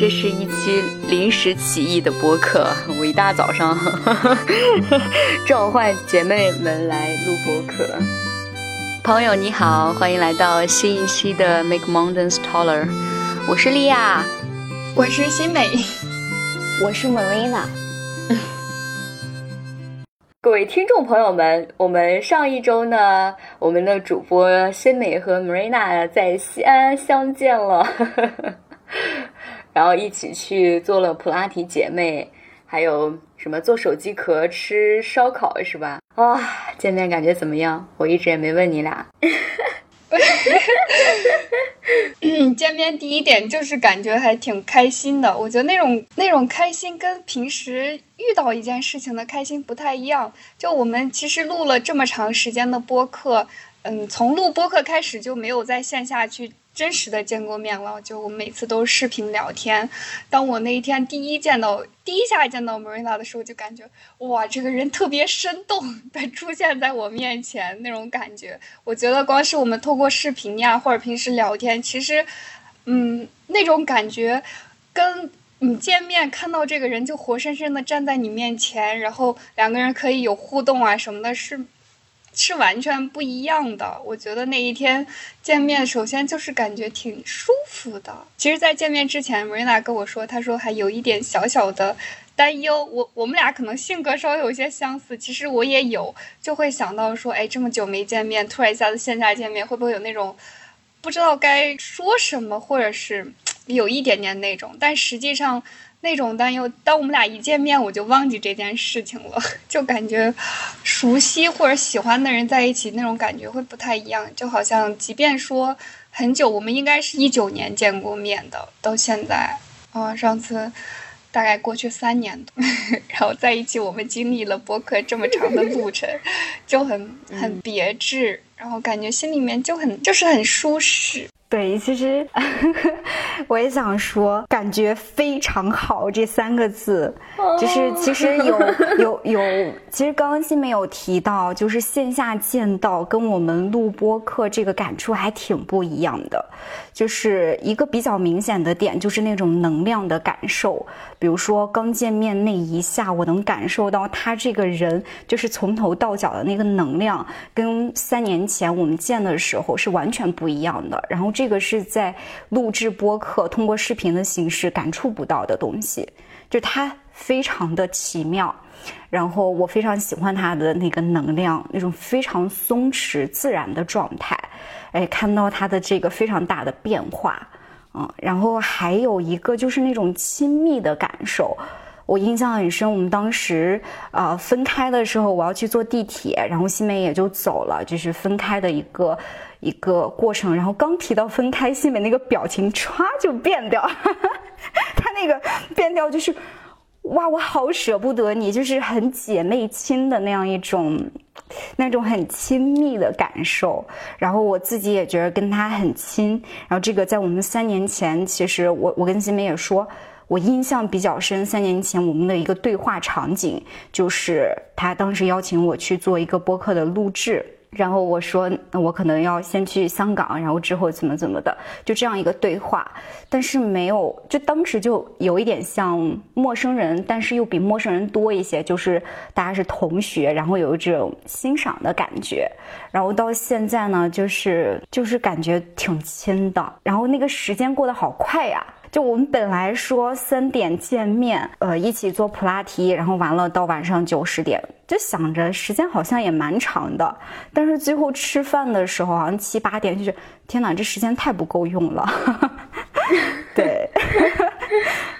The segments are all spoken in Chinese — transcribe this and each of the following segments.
这是一期临时起意的播客，我一大早上 召唤姐妹们来录播客。朋友你好，欢迎来到新一期的 Make Mountains Taller，我是莉亚，我是新美，我是 Marina。各位听众朋友们，我们上一周呢，我们的主播新美和 Marina 在西安相见了。然后一起去做了普拉提姐妹，还有什么做手机壳、吃烧烤是吧？啊，见面感觉怎么样？我一直也没问你俩。嗯，见面第一点就是感觉还挺开心的。我觉得那种那种开心跟平时遇到一件事情的开心不太一样。就我们其实录了这么长时间的播客，嗯，从录播客开始就没有在线下去。真实的见过面了，就我每次都视频聊天。当我那一天第一见到、第一下见到 Marina 的时候，就感觉哇，这个人特别生动的出现在我面前那种感觉。我觉得光是我们透过视频呀，或者平时聊天，其实，嗯，那种感觉，跟你见面看到这个人就活生生的站在你面前，然后两个人可以有互动啊什么的，是。是完全不一样的。我觉得那一天见面，首先就是感觉挺舒服的。其实，在见面之前瑞娜跟我说，她说还有一点小小的担忧。我我们俩可能性格稍微有些相似，其实我也有，就会想到说，哎，这么久没见面，突然一下子线下见面，会不会有那种不知道该说什么，或者是有一点点那种？但实际上。那种担忧，当我们俩一见面，我就忘记这件事情了，就感觉熟悉或者喜欢的人在一起，那种感觉会不太一样。就好像，即便说很久，我们应该是一九年见过面的，到现在，啊，上次大概过去三年多，然后在一起，我们经历了博客这么长的路程，就很很别致，然后感觉心里面就很就是很舒适。对，其实 我也想说，感觉非常好这三个字，就是其实有 有有，其实刚刚新梅有提到，就是线下见到跟我们录播课这个感触还挺不一样的，就是一个比较明显的点，就是那种能量的感受。比如说刚见面那一下，我能感受到他这个人就是从头到脚的那个能量，跟三年前我们见的时候是完全不一样的。然后这个是在录制播客通过视频的形式感触不到的东西，就它非常的奇妙。然后我非常喜欢他的那个能量，那种非常松弛自然的状态。哎，看到他的这个非常大的变化。嗯，然后还有一个就是那种亲密的感受，我印象很深。我们当时啊分开的时候，我要去坐地铁，然后新梅也就走了，就是分开的一个一个过程。然后刚提到分开，新梅那个表情歘就变掉，她那个变掉就是哇，我好舍不得你，就是很姐妹亲的那样一种。那种很亲密的感受，然后我自己也觉得跟他很亲。然后这个在我们三年前，其实我我跟新梅也说，我印象比较深。三年前我们的一个对话场景，就是他当时邀请我去做一个播客的录制。然后我说，我可能要先去香港，然后之后怎么怎么的，就这样一个对话。但是没有，就当时就有一点像陌生人，但是又比陌生人多一些，就是大家是同学，然后有这种欣赏的感觉。然后到现在呢，就是就是感觉挺亲的。然后那个时间过得好快呀。就我们本来说三点见面，呃，一起做普拉提，然后完了到晚上九十点，就想着时间好像也蛮长的，但是最后吃饭的时候好像七八点，就是天哪，这时间太不够用了。对，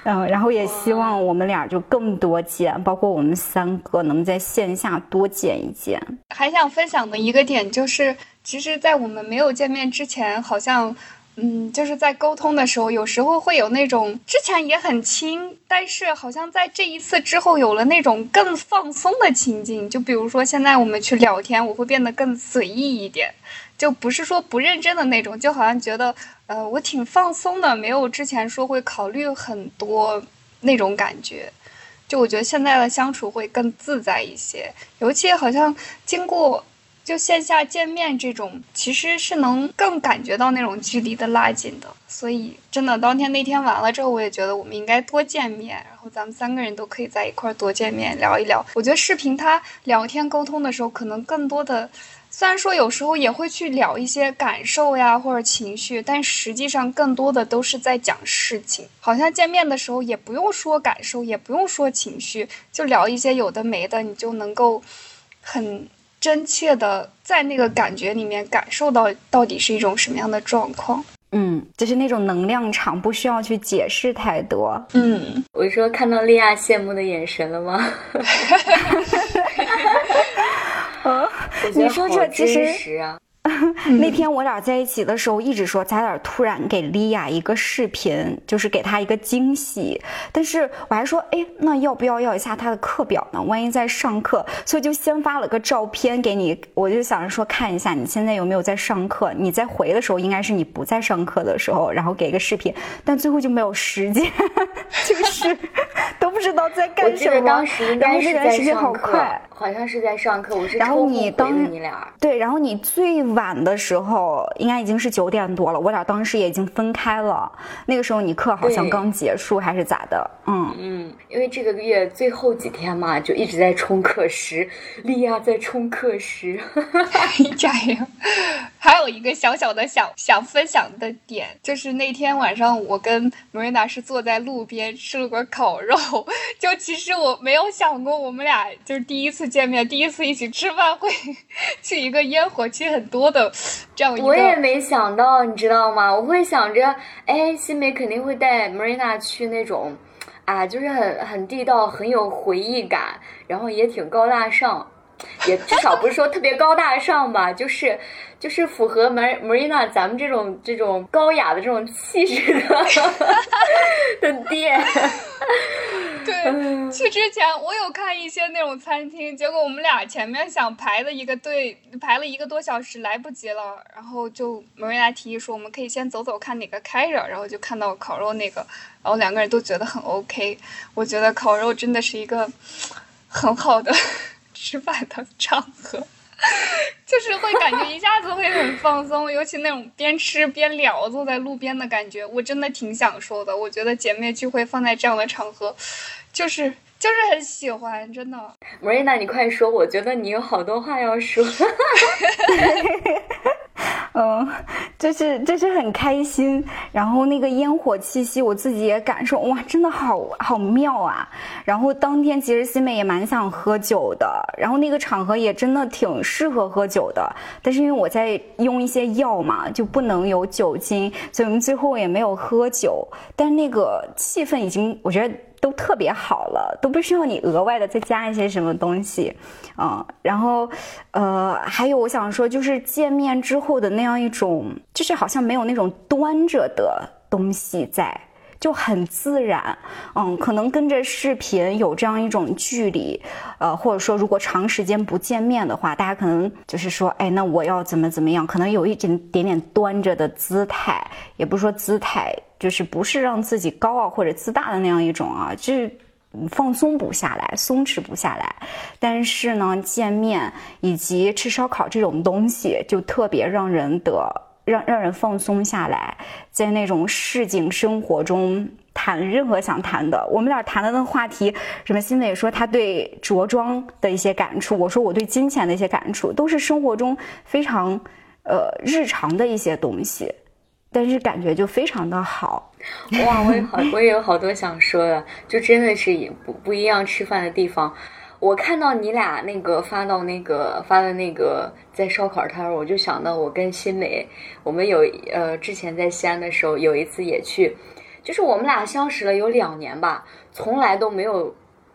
嗯，然后也希望我们俩就更多见，包括我们三个能在线下多见一见。还想分享的一个点就是，其实，在我们没有见面之前，好像。嗯，就是在沟通的时候，有时候会有那种之前也很亲，但是好像在这一次之后有了那种更放松的情境。就比如说现在我们去聊天，我会变得更随意一点，就不是说不认真的那种，就好像觉得呃我挺放松的，没有之前说会考虑很多那种感觉。就我觉得现在的相处会更自在一些，尤其好像经过。就线下见面这种，其实是能更感觉到那种距离的拉近的。所以真的，当天那天完了之后，我也觉得我们应该多见面，然后咱们三个人都可以在一块儿多见面聊一聊。我觉得视频它聊天沟通的时候，可能更多的，虽然说有时候也会去聊一些感受呀或者情绪，但实际上更多的都是在讲事情。好像见面的时候也不用说感受，也不用说情绪，就聊一些有的没的，你就能够很。真切的在那个感觉里面感受到到底是一种什么样的状况，嗯，就是那种能量场，不需要去解释太多。嗯，我说看到莉亚羡慕的眼神了吗？啊，你说这其实啊。那天我俩在一起的时候，一直说咱俩突然给莉亚一个视频，就是给她一个惊喜。但是我还说，哎，那要不要要一下她的课表呢？万一在上课，所以就先发了个照片给你。我就想着说，看一下你现在有没有在上课。你在回的时候，应该是你不在上课的时候，然后给个视频。但最后就没有时间，就是 都不知道在干什么。当时应该是在上课，好像是在上课。我是然后你当你俩对，然后你最。晚的时候应该已经是九点多了，我俩当时也已经分开了。那个时候你课好像刚结束还是咋的？嗯嗯，因为这个月最后几天嘛，就一直在冲课时，莉亚在冲课时，加油！还有一个小小的想想分享的点，就是那天晚上我跟莫瑞娜是坐在路边吃了个烤肉，就其实我没有想过我们俩就是第一次见面，第一次一起吃饭会 去一个烟火气很多。的这样一个，我也没想到，你知道吗？我会想着，哎，新美肯定会带 Marina 去那种，啊，就是很很地道、很有回忆感，然后也挺高大上，也至少不是说特别高大上吧，就是就是符合 Mar Marina 咱们这种这种高雅的这种气质的 的店。对，去之前我有看一些那种餐厅，结果我们俩前面想排的一个队排了一个多小时，来不及了，然后就梅瑞娜提议说我们可以先走走看哪个开着，然后就看到烤肉那个，然后两个人都觉得很 OK。我觉得烤肉真的是一个很好的 吃饭的场合，就是会感觉一下子会很放松，尤其那种边吃边聊坐在路边的感觉，我真的挺享受的。我觉得姐妹聚会放在这样的场合。就是就是很喜欢，真的。Marina，你快说，我觉得你有好多话要说。嗯，就是就是很开心，然后那个烟火气息，我自己也感受，哇，真的好好妙啊！然后当天其实新美也蛮想喝酒的，然后那个场合也真的挺适合喝酒的，但是因为我在用一些药嘛，就不能有酒精，所以我们最后也没有喝酒。但那个气氛已经，我觉得。都特别好了，都不需要你额外的再加一些什么东西，嗯，然后，呃，还有我想说，就是见面之后的那样一种，就是好像没有那种端着的东西在，就很自然，嗯，可能跟着视频有这样一种距离，呃，或者说如果长时间不见面的话，大家可能就是说，哎，那我要怎么怎么样，可能有一点点点端着的姿态，也不是说姿态。就是不是让自己高傲或者自大的那样一种啊，就是放松不下来，松弛不下来。但是呢，见面以及吃烧烤这种东西，就特别让人得让让人放松下来，在那种市井生活中谈任何想谈的。我们俩谈的那个话题，什么新美说他对着装的一些感触，我说我对金钱的一些感触，都是生活中非常呃日常的一些东西。但是感觉就非常的好，哇！我也好，我也有好多想说的，就真的是不不一样吃饭的地方。我看到你俩那个发到那个发的那个在烧烤摊儿，我就想到我跟新美，我们有呃之前在西安的时候有一次也去，就是我们俩相识了有两年吧，从来都没有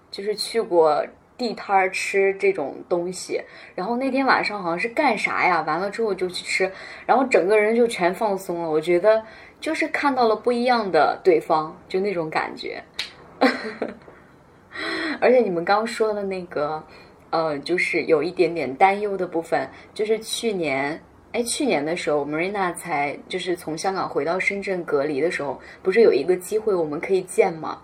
就是去过。地摊儿吃这种东西，然后那天晚上好像是干啥呀？完了之后就去吃，然后整个人就全放松了。我觉得就是看到了不一样的对方，就那种感觉。而且你们刚说的那个，呃，就是有一点点担忧的部分，就是去年，哎，去年的时候，Marina 才就是从香港回到深圳隔离的时候，不是有一个机会我们可以见吗？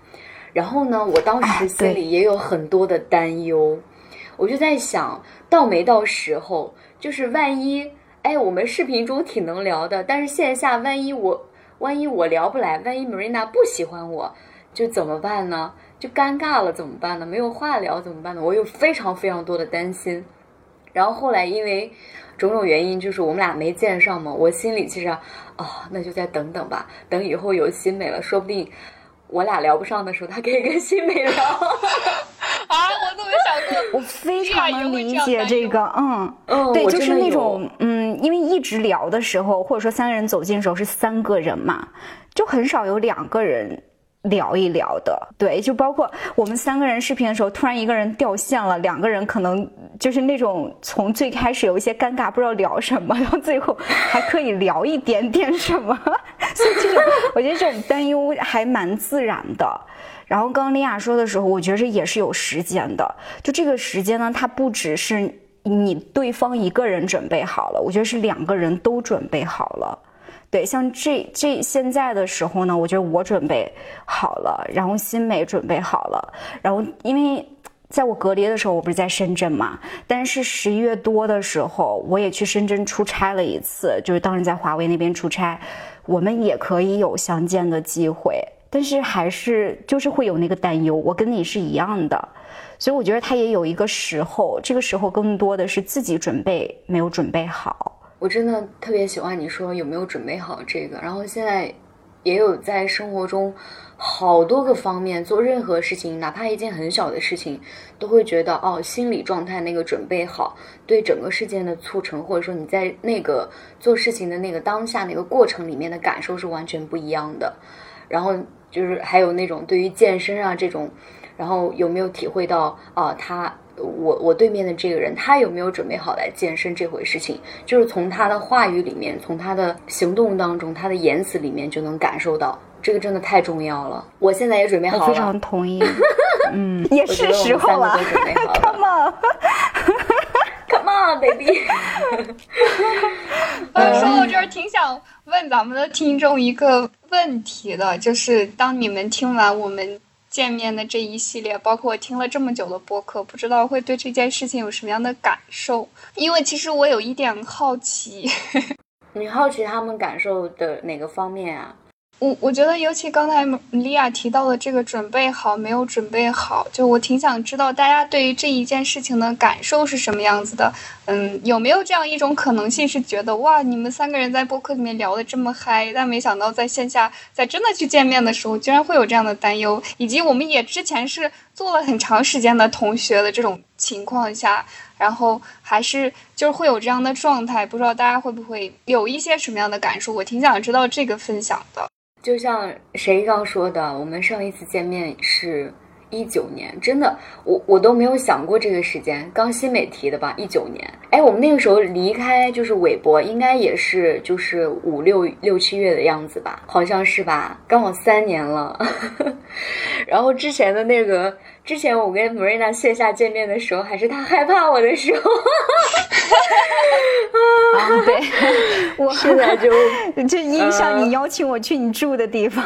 然后呢，我当时心里也有很多的担忧，我就在想到没到时候，就是万一，哎，我们视频中挺能聊的，但是线下万一我，万一我聊不来，万一 Marina 不喜欢我，就怎么办呢？就尴尬了，怎么办呢？没有话聊怎么办呢？我有非常非常多的担心。然后后来因为种种原因，就是我们俩没见上嘛，我心里其实，哦，那就再等等吧，等以后有新美了，说不定。我俩聊不上的时候，他可以跟新美聊。啊，我都没想过。我非常能理解这个，嗯嗯，对，就是那种，嗯，因为一直聊的时候，或者说三个人走近的时候是三个人嘛，就很少有两个人。聊一聊的，对，就包括我们三个人视频的时候，突然一个人掉线了，两个人可能就是那种从最开始有一些尴尬，不知道聊什么，然后最后还可以聊一点点什么，所以这种我觉得这种担忧还蛮自然的。然后刚刚丽亚说的时候，我觉得也是有时间的，就这个时间呢，它不只是你对方一个人准备好了，我觉得是两个人都准备好了。对，像这这现在的时候呢，我觉得我准备好了，然后新美准备好了，然后因为在我隔离的时候，我不是在深圳嘛，但是十一月多的时候，我也去深圳出差了一次，就是当时在华为那边出差，我们也可以有相见的机会，但是还是就是会有那个担忧，我跟你是一样的，所以我觉得他也有一个时候，这个时候更多的是自己准备没有准备好。我真的特别喜欢你说有没有准备好这个，然后现在也有在生活中好多个方面做任何事情，哪怕一件很小的事情，都会觉得哦，心理状态那个准备好，对整个事件的促成，或者说你在那个做事情的那个当下那个过程里面的感受是完全不一样的。然后就是还有那种对于健身啊这种，然后有没有体会到啊他。我我对面的这个人，他有没有准备好来健身这回事情，就是从他的话语里面，从他的行动当中，他的言辞里面就能感受到，这个真的太重要了。我现在也准备好了，非常同意。嗯，也是时候了。Come on，Come on，baby。呃，说到这儿，挺想问咱们的听众一个问题的，就是当你们听完我们。见面的这一系列，包括我听了这么久的播客，不知道会对这件事情有什么样的感受？因为其实我有一点好奇。你好奇他们感受的哪个方面啊？我我觉得，尤其刚才莉亚提到的这个准备好没有准备好，就我挺想知道大家对于这一件事情的感受是什么样子的。嗯，有没有这样一种可能性，是觉得哇，你们三个人在播客里面聊的这么嗨，但没想到在线下，在真的去见面的时候，居然会有这样的担忧，以及我们也之前是做了很长时间的同学的这种情况下，然后还是就是会有这样的状态，不知道大家会不会有一些什么样的感受？我挺想知道这个分享的。就像谁刚说的，我们上一次见面是一九年，真的，我我都没有想过这个时间。刚新美提的吧，一九年。哎，我们那个时候离开就是韦博，应该也是就是五六六七月的样子吧，好像是吧？刚好三年了。然后之前的那个，之前我跟 Marina 线下见面的时候，还是他害怕我的时候。啊，对，我现在就就印象你邀请我去你住的地方，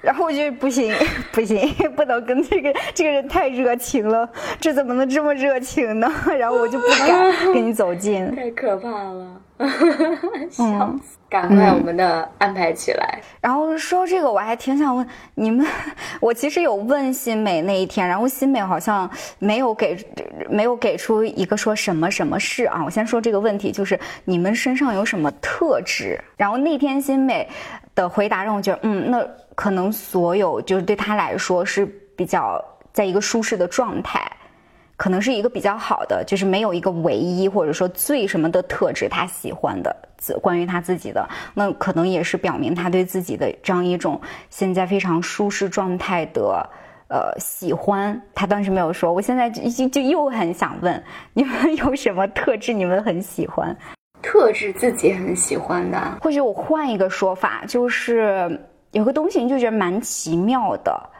然后我就不行不行，不能跟这个这个人太热情了，这怎么能这么热情呢？然后我就不敢 跟你走近，太可怕了，笑死。赶快我们的安排起来。然后说这个，我还挺想问你们，我其实有问新美那一天，然后新美好像没有给，没有给出一个说什么什么事啊。我先说这个问题，就是你们身上有什么特质？然后那天新美的回答让我觉得，嗯，那可能所有就是对他来说是比较在一个舒适的状态。可能是一个比较好的，就是没有一个唯一或者说最什么的特质他喜欢的，关于他自己的，那可能也是表明他对自己的这样一种现在非常舒适状态的呃喜欢。他当时没有说，我现在就就又很想问你们有什么特质你们很喜欢？特质自己很喜欢的，或者我换一个说法，就是有个东西你就觉得蛮奇妙的。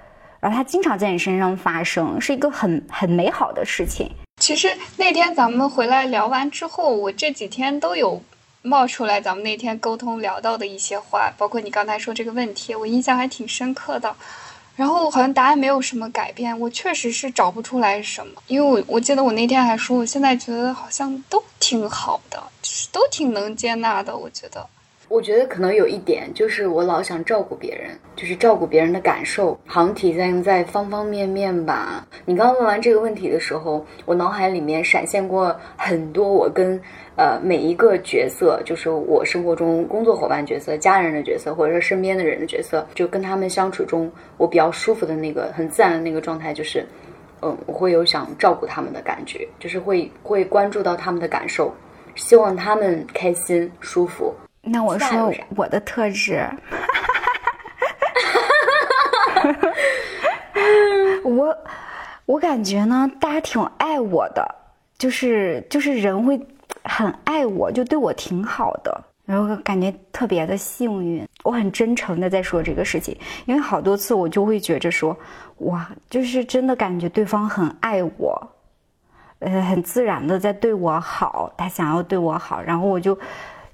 然后它经常在你身上发生，是一个很很美好的事情。其实那天咱们回来聊完之后，我这几天都有冒出来咱们那天沟通聊到的一些话，包括你刚才说这个问题，我印象还挺深刻的。然后好像答案没有什么改变，我确实是找不出来什么，因为我我记得我那天还说，我现在觉得好像都挺好的，就是都挺能接纳的，我觉得。我觉得可能有一点就是我老想照顾别人，就是照顾别人的感受，好像体现在方方面面吧。你刚刚问完这个问题的时候，我脑海里面闪现过很多我跟呃每一个角色，就是我生活中工作伙伴角色、家人的角色，或者说身边的人的角色，就跟他们相处中，我比较舒服的那个很自然的那个状态，就是嗯，我会有想照顾他们的感觉，就是会会关注到他们的感受，希望他们开心舒服。那我说我的特质，我我感觉呢，大家挺爱我的，就是就是人会很爱我，就对我挺好的，然后感觉特别的幸运。我很真诚的在说这个事情，因为好多次我就会觉着说，哇，就是真的感觉对方很爱我，呃，很自然的在对我好，他想要对我好，然后我就。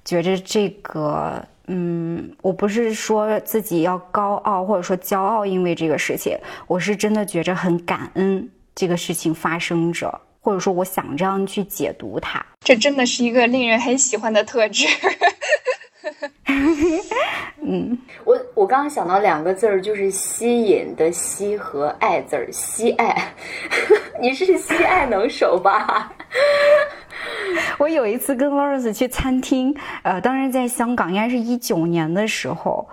觉着这个，嗯，我不是说自己要高傲或者说骄傲，因为这个事情，我是真的觉着很感恩这个事情发生着，或者说我想这样去解读它。这真的是一个令人很喜欢的特质。嗯，我我刚刚想到两个字儿，就是吸引的吸和爱字儿，吸爱。你是吸爱能手吧？我有一次跟 Lawrence 去餐厅，呃，当时在香港，应该是一九年的时候，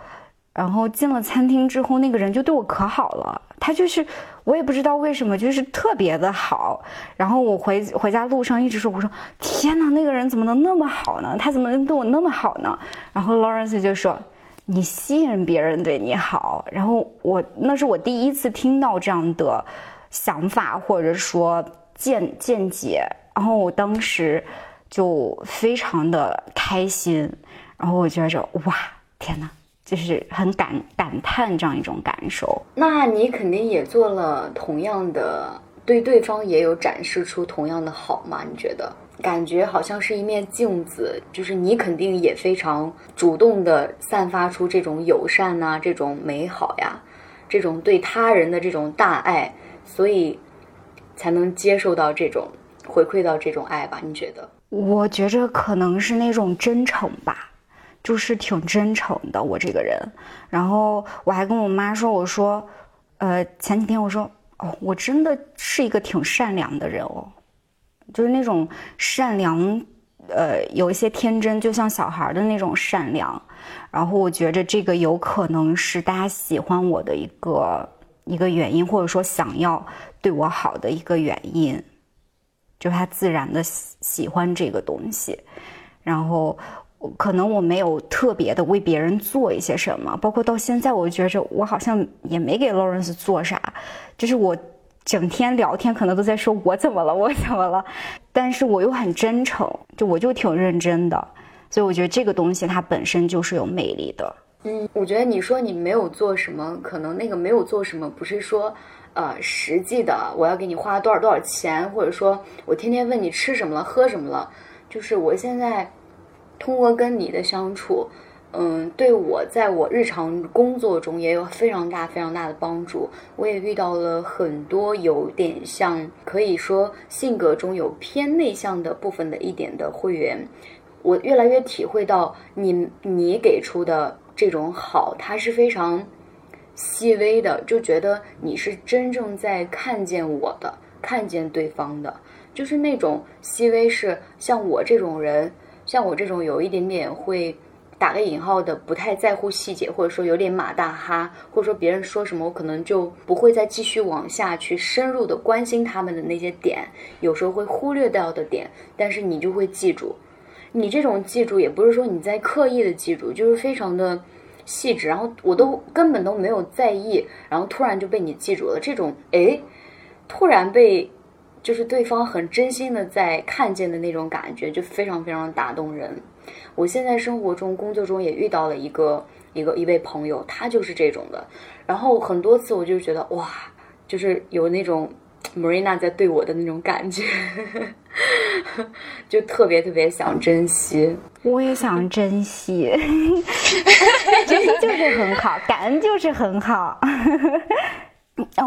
然后进了餐厅之后，那个人就对我可好了，他就是我也不知道为什么，就是特别的好。然后我回回家路上一直说，我说天哪，那个人怎么能那么好呢？他怎么能对我那么好呢？然后 Lawrence 就说，你吸引别人对你好。然后我那是我第一次听到这样的想法或者说见见解。然后我当时就非常的开心，然后我觉着哇，天哪，就是很感感叹这样一种感受。那你肯定也做了同样的，对对方也有展示出同样的好吗？你觉得？感觉好像是一面镜子，就是你肯定也非常主动的散发出这种友善呐，这种美好呀，这种对他人的这种大爱，所以才能接受到这种。回馈到这种爱吧？你觉得？我觉着可能是那种真诚吧，就是挺真诚的我这个人。然后我还跟我妈说，我说，呃，前几天我说，哦，我真的是一个挺善良的人哦，就是那种善良，呃，有一些天真，就像小孩的那种善良。然后我觉着这个有可能是大家喜欢我的一个一个原因，或者说想要对我好的一个原因。就他自然的喜喜欢这个东西，然后可能我没有特别的为别人做一些什么，包括到现在，我觉着我好像也没给 Lawrence 做啥，就是我整天聊天可能都在说我怎么了，我怎么了，但是我又很真诚，就我就挺认真的，所以我觉得这个东西它本身就是有魅力的。嗯，我觉得你说你没有做什么，可能那个没有做什么不是说。呃，实际的，我要给你花多少多少钱，或者说我天天问你吃什么了，喝什么了，就是我现在通过跟你的相处，嗯，对我在我日常工作中也有非常大非常大的帮助。我也遇到了很多有点像，可以说性格中有偏内向的部分的一点的会员，我越来越体会到你你给出的这种好，它是非常。细微的就觉得你是真正在看见我的，看见对方的，就是那种细微是像我这种人，像我这种有一点点会打个引号的不太在乎细节，或者说有点马大哈，或者说别人说什么我可能就不会再继续往下去深入的关心他们的那些点，有时候会忽略掉的点，但是你就会记住，你这种记住也不是说你在刻意的记住，就是非常的。细致，然后我都根本都没有在意，然后突然就被你记住了。这种哎，突然被就是对方很真心的在看见的那种感觉，就非常非常打动人。我现在生活中、工作中也遇到了一个一个一位朋友，他就是这种的。然后很多次我就觉得哇，就是有那种 Marina 在对我的那种感觉。就特别特别想珍惜，我也想珍惜，珍惜就是很好，感恩就是很好。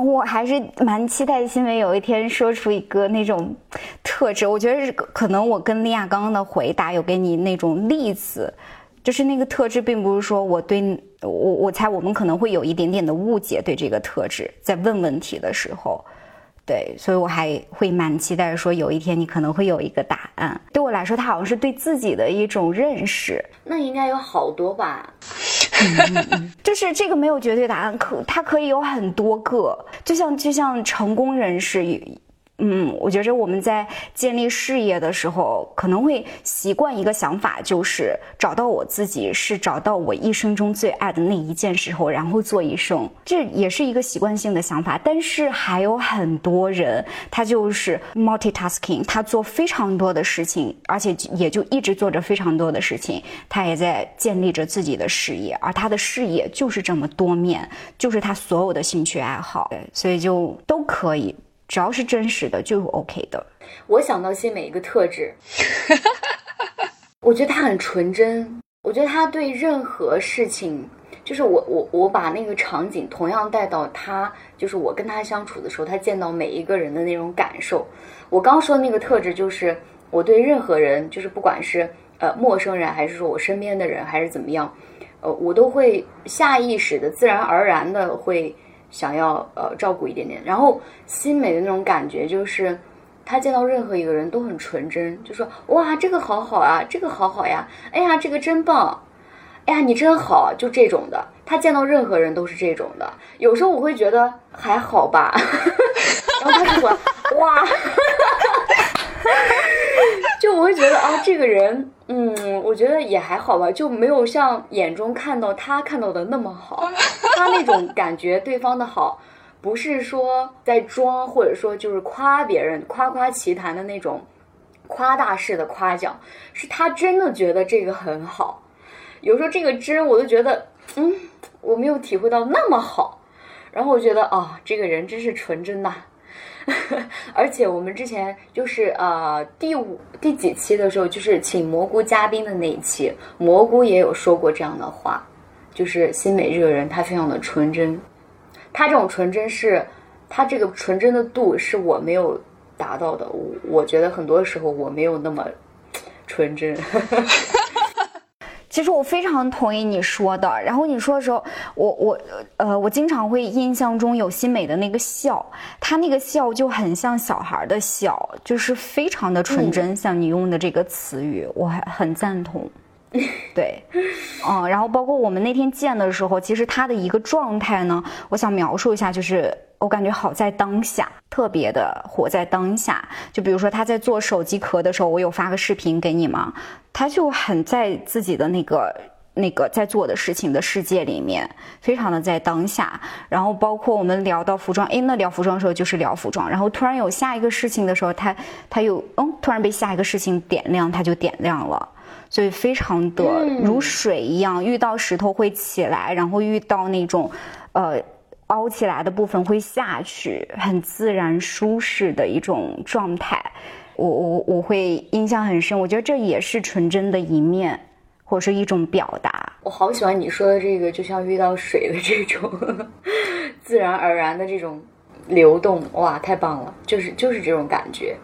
我还是蛮期待新闻有一天说出一个那种特质。我觉得可能我跟利亚刚刚的回答有给你那种例子，就是那个特质，并不是说我对我我猜我们可能会有一点点的误解对这个特质，在问问题的时候。对，所以我还会蛮期待说有一天你可能会有一个答案。对我来说，它好像是对自己的一种认识。那应该有好多吧？就是这个没有绝对答案，可它可以有很多个，就像就像成功人士。嗯，我觉着我们在建立事业的时候，可能会习惯一个想法，就是找到我自己，是找到我一生中最爱的那一件时候，然后做一生，这也是一个习惯性的想法。但是还有很多人，他就是 multitasking，他做非常多的事情，而且也就一直做着非常多的事情，他也在建立着自己的事业，而他的事业就是这么多面，就是他所有的兴趣爱好，对所以就都可以。只要是真实的，就是 OK 的。我想到新美一个特质，我觉得他很纯真。我觉得他对任何事情，就是我我我把那个场景同样带到他，就是我跟他相处的时候，他见到每一个人的那种感受。我刚说的那个特质，就是我对任何人，就是不管是呃陌生人，还是说我身边的人，还是怎么样，呃，我都会下意识的、自然而然的会。想要呃照顾一点点，然后心美的那种感觉就是，他见到任何一个人都很纯真，就说哇这个好好啊，这个好好呀，哎呀这个真棒，哎呀你真好，就这种的。他见到任何人都是这种的。有时候我会觉得还好吧，然后他就说哇。就我会觉得啊，这个人，嗯，我觉得也还好吧，就没有像眼中看到他看到的那么好。他那种感觉，对方的好，不是说在装，或者说就是夸别人、夸夸其谈的那种夸大式的夸奖，是他真的觉得这个很好。有时候这个真，我都觉得，嗯，我没有体会到那么好。然后我觉得，啊，这个人真是纯真呐。而且我们之前就是呃第五第几期的时候，就是请蘑菇嘉宾的那一期，蘑菇也有说过这样的话，就是新美这个人他非常的纯真，他这种纯真是，他这个纯真的度是我没有达到的，我我觉得很多时候我没有那么纯真。其实我非常同意你说的。然后你说的时候，我我呃，我经常会印象中有新美的那个笑，她那个笑就很像小孩的笑，就是非常的纯真。像你用的这个词语，我还很赞同。对，嗯，然后包括我们那天见的时候，其实他的一个状态呢，我想描述一下，就是。我感觉好在当下，特别的活在当下。就比如说他在做手机壳的时候，我有发个视频给你吗？他就很在自己的那个那个在做的事情的世界里面，非常的在当下。然后包括我们聊到服装，哎，那聊服装的时候就是聊服装。然后突然有下一个事情的时候，他他又嗯，突然被下一个事情点亮，他就点亮了。所以非常的如水一样，遇到石头会起来，然后遇到那种呃。凹起来的部分会下去，很自然舒适的一种状态。我我我会印象很深，我觉得这也是纯真的一面，或者是一种表达。我好喜欢你说的这个，就像遇到水的这种 自然而然的这种流动，哇，太棒了！就是就是这种感觉。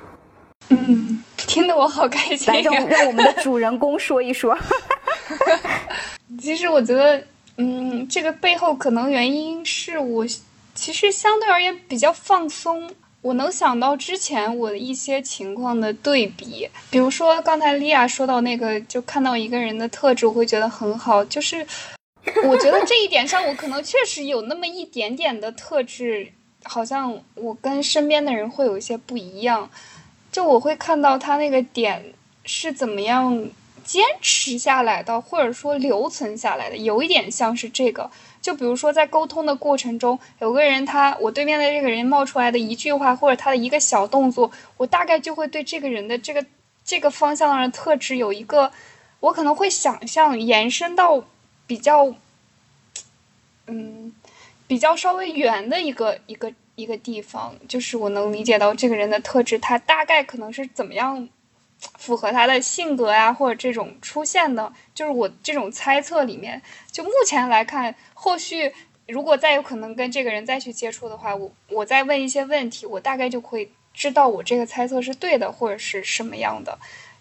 嗯，听得我好开心。来，让让我们的主人公说一说。其实我觉得。嗯，这个背后可能原因是我其实相对而言比较放松。我能想到之前我的一些情况的对比，比如说刚才莉亚说到那个，就看到一个人的特质，我会觉得很好。就是 我觉得这一点上，我可能确实有那么一点点的特质，好像我跟身边的人会有一些不一样。就我会看到他那个点是怎么样。坚持下来的，或者说留存下来的，有一点像是这个。就比如说，在沟通的过程中，有个人他，我对面的这个人冒出来的一句话，或者他的一个小动作，我大概就会对这个人的这个这个方向的特质有一个，我可能会想象延伸到比较，嗯，比较稍微远的一个一个一个地方，就是我能理解到这个人的特质，他大概可能是怎么样。符合他的性格呀，或者这种出现的，就是我这种猜测里面，就目前来看，后续如果再有可能跟这个人再去接触的话，我我再问一些问题，我大概就会知道我这个猜测是对的，或者是什么样的。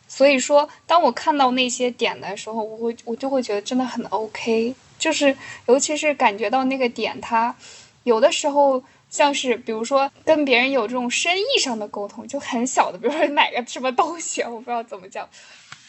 所以说，当我看到那些点的时候，我会我就会觉得真的很 OK，就是尤其是感觉到那个点，它有的时候像是比如说跟别人有这种深意上的沟通，就很小的，比如说买个什么东西，我不知道怎么讲，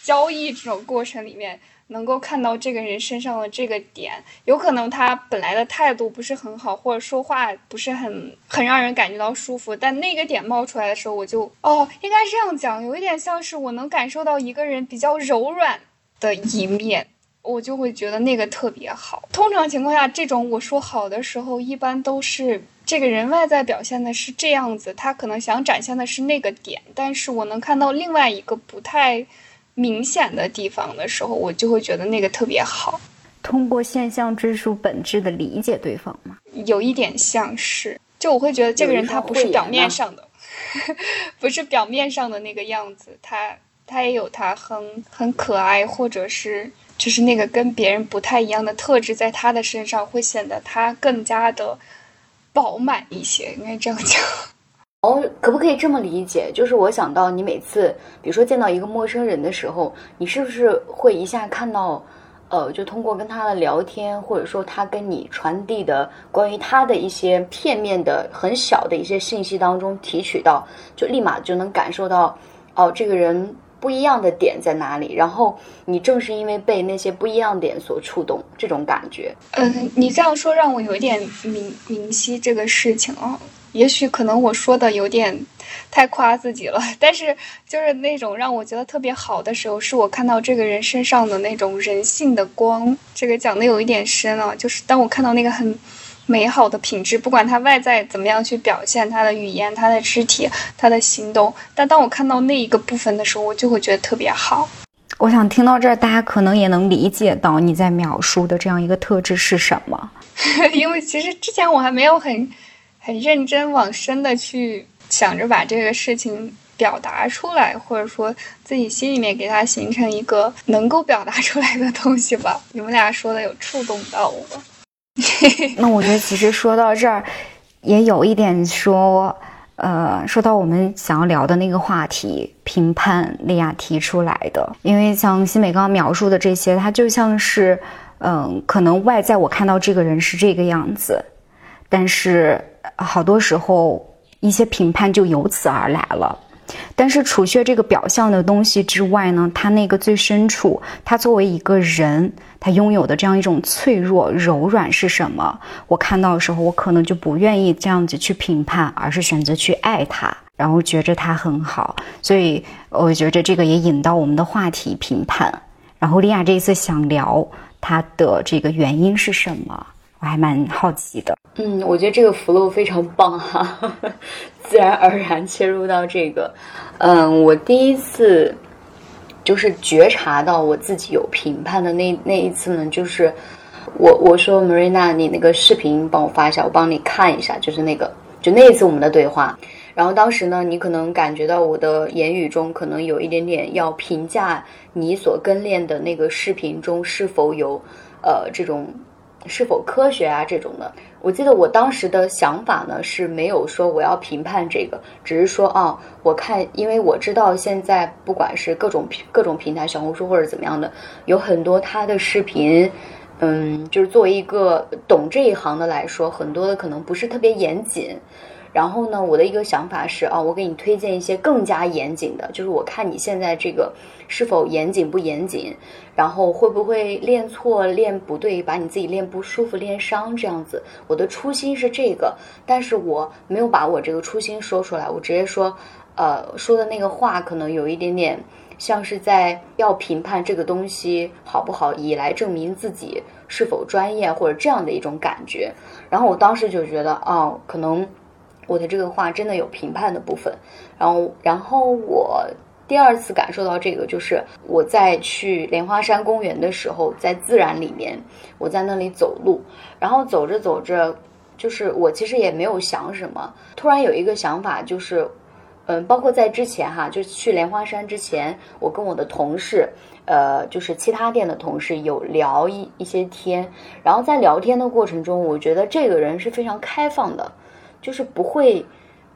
交易这种过程里面。能够看到这个人身上的这个点，有可能他本来的态度不是很好，或者说话不是很很让人感觉到舒服，但那个点冒出来的时候，我就哦，应该这样讲，有一点像是我能感受到一个人比较柔软的一面，我就会觉得那个特别好。通常情况下，这种我说好的时候，一般都是这个人外在表现的是这样子，他可能想展现的是那个点，但是我能看到另外一个不太。明显的地方的时候，我就会觉得那个特别好。通过现象追溯本质的理解对方吗？有一点像是，就我会觉得这个人他不是表面上的，不是表面上的那个样子，他他也有他很很可爱，或者是就是那个跟别人不太一样的特质，在他的身上会显得他更加的饱满一些，应该这样讲。哦，可不可以这么理解？就是我想到你每次，比如说见到一个陌生人的时候，你是不是会一下看到，呃，就通过跟他的聊天，或者说他跟你传递的关于他的一些片面的、很小的一些信息当中提取到，就立马就能感受到，哦，这个人不一样的点在哪里？然后你正是因为被那些不一样点所触动，这种感觉。嗯，你这样说让我有一点明明晰这个事情啊。也许可能我说的有点太夸自己了，但是就是那种让我觉得特别好的时候，是我看到这个人身上的那种人性的光。这个讲的有一点深啊，就是当我看到那个很美好的品质，不管他外在怎么样去表现，他的语言、他的肢体、他的行动，但当我看到那一个部分的时候，我就会觉得特别好。我想听到这儿，大家可能也能理解到你在描述的这样一个特质是什么，因为其实之前我还没有很。很认真往深的去想着把这个事情表达出来，或者说自己心里面给它形成一个能够表达出来的东西吧。你们俩说的有触动到我。那我觉得其实说到这儿，也有一点说，呃，说到我们想要聊的那个话题，评判利亚提出来的。因为像新美刚刚描述的这些，它就像是，嗯，可能外在我看到这个人是这个样子，但是。好多时候，一些评判就由此而来了。但是，除却这个表象的东西之外呢，他那个最深处，他作为一个人，他拥有的这样一种脆弱、柔软是什么？我看到的时候，我可能就不愿意这样子去评判，而是选择去爱他，然后觉着他很好。所以，我觉着这个也引到我们的话题——评判。然后，莉亚这一次想聊他的这个原因是什么？我还蛮好奇的，嗯，我觉得这个 flow 非常棒哈，自然而然切入到这个，嗯，我第一次就是觉察到我自己有评判的那那一次呢，就是我我说 Marina，你那个视频帮我发一下，我帮你看一下，就是那个就那一次我们的对话，然后当时呢，你可能感觉到我的言语中可能有一点点要评价你所跟练的那个视频中是否有呃这种。是否科学啊？这种的，我记得我当时的想法呢是没有说我要评判这个，只是说啊，我看，因为我知道现在不管是各种各种平台，小红书或者怎么样的，有很多他的视频，嗯，就是作为一个懂这一行的来说，很多的可能不是特别严谨。然后呢，我的一个想法是啊，我给你推荐一些更加严谨的，就是我看你现在这个是否严谨不严谨，然后会不会练错、练不对，把你自己练不舒服、练伤这样子。我的初心是这个，但是我没有把我这个初心说出来，我直接说，呃，说的那个话可能有一点点像是在要评判这个东西好不好，以来证明自己是否专业或者这样的一种感觉。然后我当时就觉得，哦，可能。我的这个话真的有评判的部分，然后，然后我第二次感受到这个，就是我在去莲花山公园的时候，在自然里面，我在那里走路，然后走着走着，就是我其实也没有想什么，突然有一个想法，就是，嗯，包括在之前哈，就去莲花山之前，我跟我的同事，呃，就是其他店的同事有聊一一些天，然后在聊天的过程中，我觉得这个人是非常开放的，就是不会，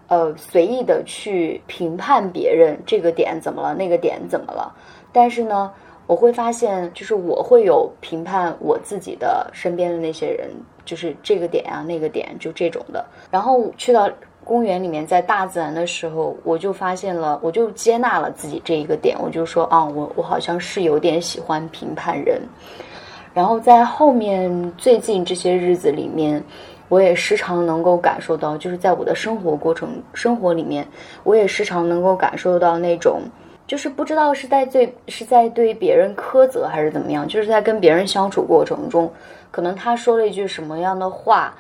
呃，随意的去评判别人这个点怎么了，那个点怎么了，但是呢，我会发现，就是我会有评判我自己的身边的那些人，就是这个点啊，那个点，就这种的，然后去到。公园里面，在大自然的时候，我就发现了，我就接纳了自己这一个点，我就说啊，我我好像是有点喜欢评判人。然后在后面最近这些日子里面，我也时常能够感受到，就是在我的生活过程生活里面，我也时常能够感受到那种，就是不知道是在对是在对别人苛责还是怎么样，就是在跟别人相处过程中，可能他说了一句什么样的话。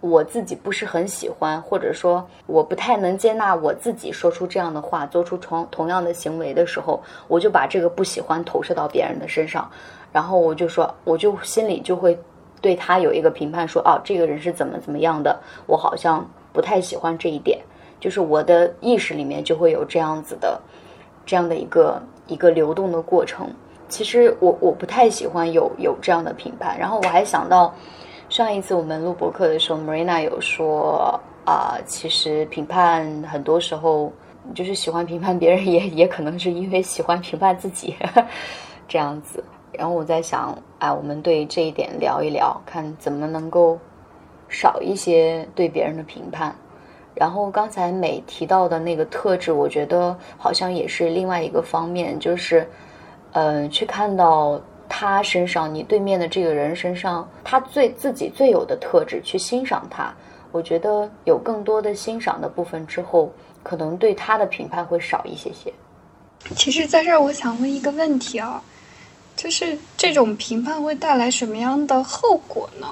我自己不是很喜欢，或者说我不太能接纳我自己说出这样的话，做出同同样的行为的时候，我就把这个不喜欢投射到别人的身上，然后我就说，我就心里就会对他有一个评判，说，哦，这个人是怎么怎么样的，我好像不太喜欢这一点，就是我的意识里面就会有这样子的，这样的一个一个流动的过程。其实我我不太喜欢有有这样的评判，然后我还想到。上一次我们录博客的时候，Marina 有说啊，其实评判很多时候就是喜欢评判别人，也也可能是因为喜欢评判自己 这样子。然后我在想，哎，我们对这一点聊一聊，看怎么能够少一些对别人的评判。然后刚才美提到的那个特质，我觉得好像也是另外一个方面，就是呃，去看到。他身上，你对面的这个人身上，他最自己最有的特质，去欣赏他。我觉得有更多的欣赏的部分之后，可能对他的评判会少一些些。其实，在这儿我想问一个问题啊，就是这种评判会带来什么样的后果呢？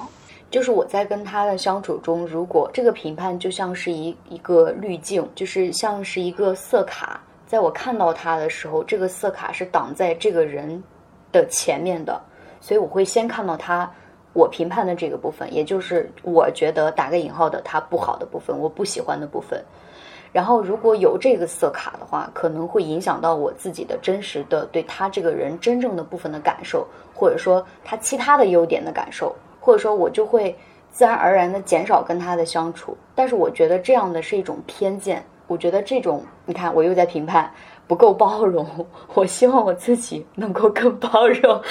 就是我在跟他的相处中，如果这个评判就像是一一个滤镜，就是像是一个色卡，在我看到他的时候，这个色卡是挡在这个人。的前面的，所以我会先看到他我评判的这个部分，也就是我觉得打个引号的他不好的部分，我不喜欢的部分。然后如果有这个色卡的话，可能会影响到我自己的真实的对他这个人真正的部分的感受，或者说他其他的优点的感受，或者说我就会自然而然的减少跟他的相处。但是我觉得这样的是一种偏见，我觉得这种你看我又在评判。不够包容，我希望我自己能够更包容，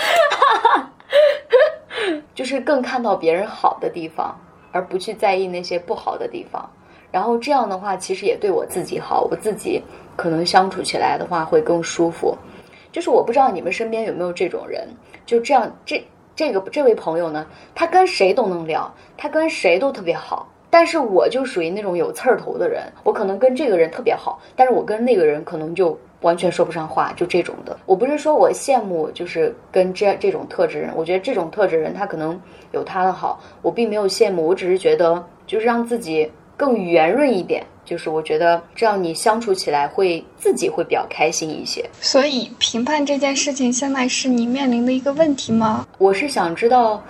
就是更看到别人好的地方，而不去在意那些不好的地方。然后这样的话，其实也对我自己好，我自己可能相处起来的话会更舒服。就是我不知道你们身边有没有这种人，就这样，这这个这位朋友呢，他跟谁都能聊，他跟谁都特别好。但是我就属于那种有刺儿头的人，我可能跟这个人特别好，但是我跟那个人可能就。完全说不上话，就这种的。我不是说我羡慕，就是跟这这种特质人。我觉得这种特质人他可能有他的好，我并没有羡慕。我只是觉得，就是让自己更圆润一点。就是我觉得这样你相处起来会自己会比较开心一些。所以评判这件事情现在是你面临的一个问题吗？我是想知道，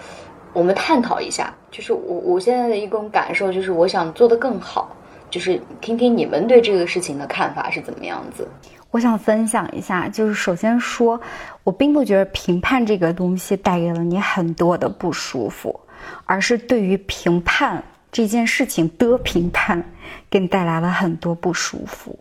我们探讨一下。就是我我现在的一种感受就是，我想做得更好。就是听听你们对这个事情的看法是怎么样子。我想分享一下，就是首先说，我并不觉得评判这个东西带给了你很多的不舒服，而是对于评判这件事情的评判，给你带来了很多不舒服。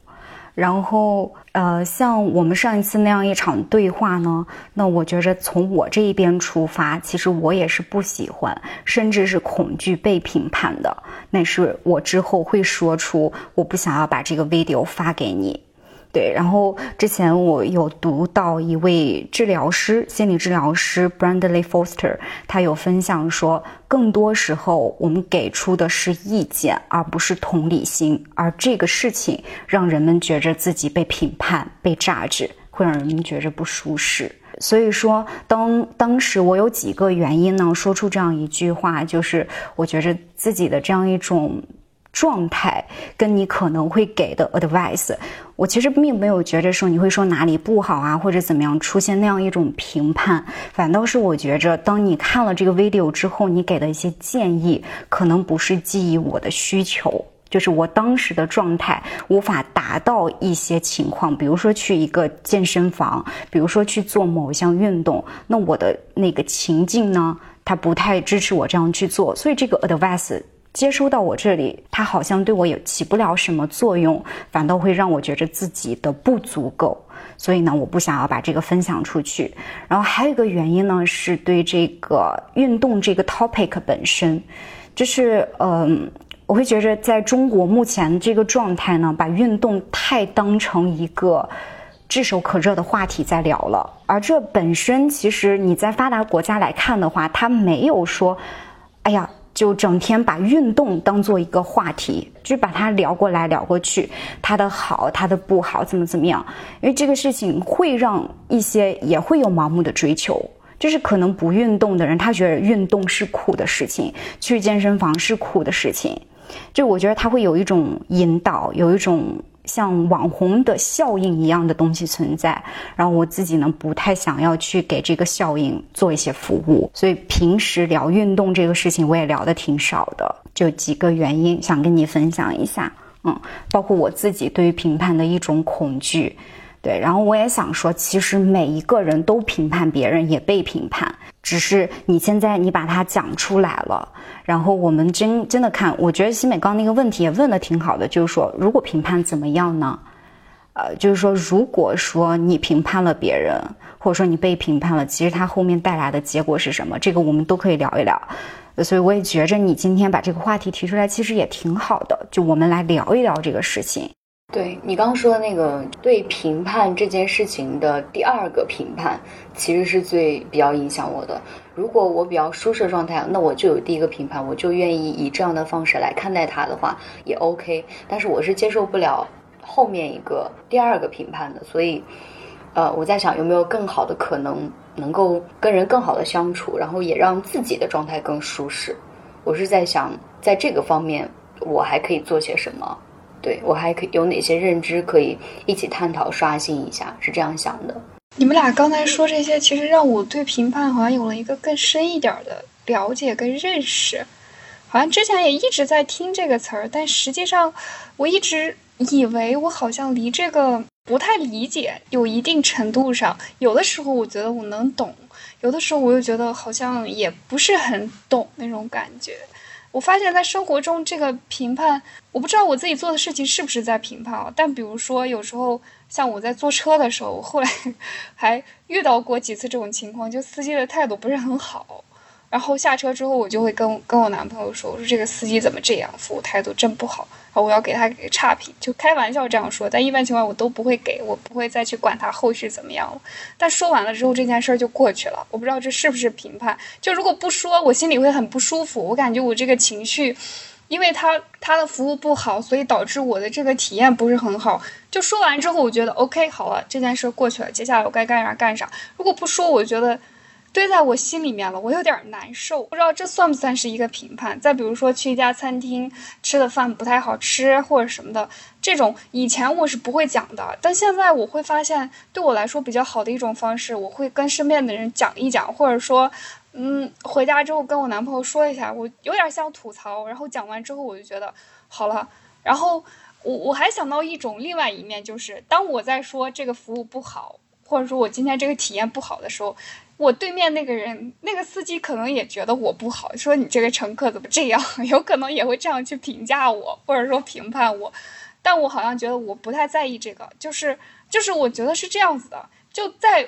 然后，呃，像我们上一次那样一场对话呢，那我觉着从我这一边出发，其实我也是不喜欢，甚至是恐惧被评判的。那是我之后会说出，我不想要把这个 video 发给你。对，然后之前我有读到一位治疗师，心理治疗师 Brandley Foster，他有分享说，更多时候我们给出的是意见，而不是同理心，而这个事情让人们觉着自己被评判、被榨汁，会让人们觉着不舒适。所以说，当当时我有几个原因呢，说出这样一句话，就是我觉着自己的这样一种。状态跟你可能会给的 advice，我其实并没有觉着说你会说哪里不好啊，或者怎么样出现那样一种评判，反倒是我觉着，当你看了这个 video 之后，你给的一些建议，可能不是基于我的需求，就是我当时的状态无法达到一些情况，比如说去一个健身房，比如说去做某一项运动，那我的那个情境呢，它不太支持我这样去做，所以这个 advice 接收到我这里，它好像对我也起不了什么作用，反倒会让我觉着自己的不足够，所以呢，我不想要把这个分享出去。然后还有一个原因呢，是对这个运动这个 topic 本身，就是嗯。我会觉着，在中国目前这个状态呢，把运动太当成一个炙手可热的话题在聊了。而这本身，其实你在发达国家来看的话，它没有说，哎呀，就整天把运动当做一个话题，就把它聊过来聊过去，它的好，它的不好，怎么怎么样？因为这个事情会让一些也会有盲目的追求，就是可能不运动的人，他觉得运动是苦的事情，去健身房是苦的事情。就我觉得他会有一种引导，有一种像网红的效应一样的东西存在。然后我自己呢，不太想要去给这个效应做一些服务，所以平时聊运动这个事情，我也聊的挺少的。就几个原因，想跟你分享一下。嗯，包括我自己对于评判的一种恐惧。对，然后我也想说，其实每一个人都评判别人，也被评判，只是你现在你把它讲出来了。然后我们真真的看，我觉得西美刚那个问题也问的挺好的，就是说，如果评判怎么样呢？呃，就是说，如果说你评判了别人，或者说你被评判了，其实它后面带来的结果是什么？这个我们都可以聊一聊。所以我也觉着你今天把这个话题提出来，其实也挺好的。就我们来聊一聊这个事情。对你刚刚说的那个对评判这件事情的第二个评判，其实是最比较影响我的。如果我比较舒适的状态，那我就有第一个评判，我就愿意以这样的方式来看待它的话，也 OK。但是我是接受不了后面一个第二个评判的，所以，呃，我在想有没有更好的可能，能够跟人更好的相处，然后也让自己的状态更舒适。我是在想，在这个方面，我还可以做些什么。对我还可以有哪些认知可以一起探讨刷新一下？是这样想的。你们俩刚才说这些，其实让我对评判好像有了一个更深一点的了解跟认识。好像之前也一直在听这个词儿，但实际上我一直以为我好像离这个不太理解，有一定程度上，有的时候我觉得我能懂，有的时候我又觉得好像也不是很懂那种感觉。我发现，在生活中，这个评判，我不知道我自己做的事情是不是在评判啊。但比如说，有时候像我在坐车的时候，我后来 还遇到过几次这种情况，就司机的态度不是很好。然后下车之后，我就会跟跟我男朋友说：“我说这个司机怎么这样，服务态度真不好。”然后我要给他给差评，就开玩笑这样说。但一般情况我都不会给，我不会再去管他后续怎么样了。但说完了之后，这件事儿就过去了。我不知道这是不是评判。就如果不说，我心里会很不舒服。我感觉我这个情绪，因为他他的服务不好，所以导致我的这个体验不是很好。就说完之后，我觉得 OK 好了，这件事过去了。接下来我该干啥干啥。如果不说，我觉得。堆在我心里面了，我有点难受，不知道这算不算是一个评判。再比如说去一家餐厅吃的饭不太好吃或者什么的，这种以前我是不会讲的，但现在我会发现，对我来说比较好的一种方式，我会跟身边的人讲一讲，或者说，嗯，回家之后跟我男朋友说一下，我有点像吐槽，然后讲完之后我就觉得好了。然后我我还想到一种另外一面，就是当我在说这个服务不好，或者说我今天这个体验不好的时候。我对面那个人，那个司机可能也觉得我不好，说你这个乘客怎么这样？有可能也会这样去评价我，或者说评判我。但我好像觉得我不太在意这个，就是就是我觉得是这样子的，就在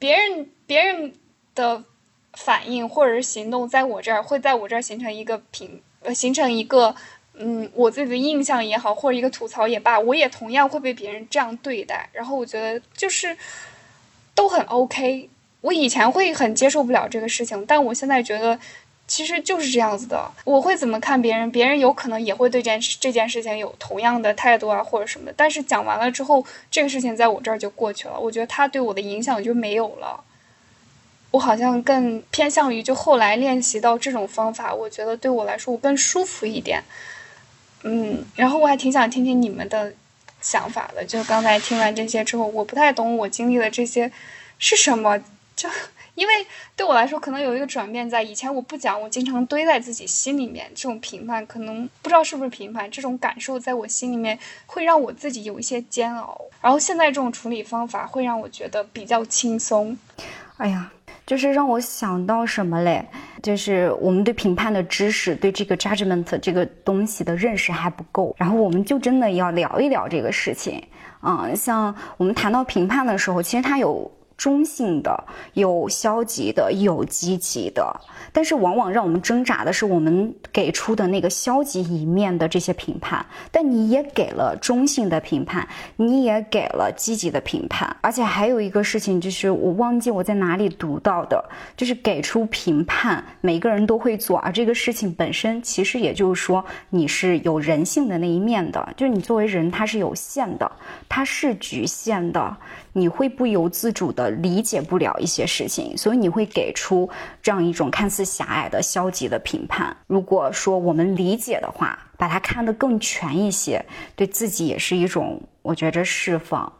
别人别人的反应或者是行动，在我这儿会在我这儿形成一个评呃形成一个嗯我自己的印象也好，或者一个吐槽也罢，我也同样会被别人这样对待。然后我觉得就是都很 OK。我以前会很接受不了这个事情，但我现在觉得，其实就是这样子的。我会怎么看别人，别人有可能也会对这件这件事情有同样的态度啊，或者什么。但是讲完了之后，这个事情在我这儿就过去了。我觉得他对我的影响就没有了。我好像更偏向于就后来练习到这种方法，我觉得对我来说我更舒服一点。嗯，然后我还挺想听听你们的想法的。就刚才听完这些之后，我不太懂我经历的这些是什么。就因为对我来说，可能有一个转变在以前我不讲，我经常堆在自己心里面，这种评判可能不知道是不是评判，这种感受在我心里面会让我自己有一些煎熬。然后现在这种处理方法会让我觉得比较轻松。哎呀，就是让我想到什么嘞？就是我们对评判的知识，对这个 judgment 这个东西的认识还不够。然后我们就真的要聊一聊这个事情。嗯，像我们谈到评判的时候，其实它有。中性的，有消极的，有积极的，但是往往让我们挣扎的是我们给出的那个消极一面的这些评判。但你也给了中性的评判，你也给了积极的评判，而且还有一个事情就是我忘记我在哪里读到的，就是给出评判，每个人都会做，而这个事情本身其实也就是说你是有人性的那一面的，就是你作为人他是有限的，他是局限的。你会不由自主的理解不了一些事情，所以你会给出这样一种看似狭隘的消极的评判。如果说我们理解的话，把它看得更全一些，对自己也是一种我觉着释放，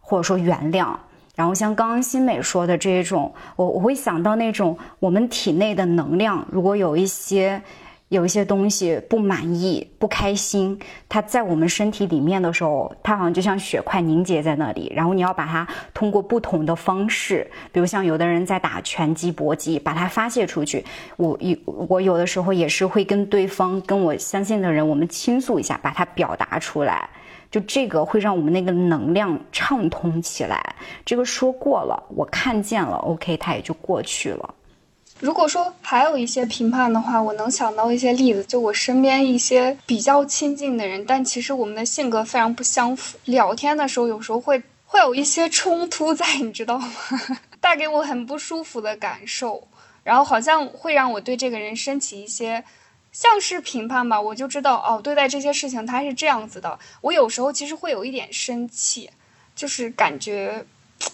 或者说原谅。然后像刚刚新美说的这种，我我会想到那种我们体内的能量，如果有一些。有一些东西不满意、不开心，它在我们身体里面的时候，它好像就像血块凝结在那里。然后你要把它通过不同的方式，比如像有的人在打拳击、搏击，把它发泄出去。我有我有的时候也是会跟对方、跟我相信的人，我们倾诉一下，把它表达出来。就这个会让我们那个能量畅通起来。这个说过了，我看见了，OK，它也就过去了。如果说还有一些评判的话，我能想到一些例子，就我身边一些比较亲近的人，但其实我们的性格非常不相符，聊天的时候有时候会会有一些冲突在，你知道吗？带给我很不舒服的感受，然后好像会让我对这个人升起一些像是评判吧，我就知道哦，对待这些事情他是这样子的，我有时候其实会有一点生气，就是感觉。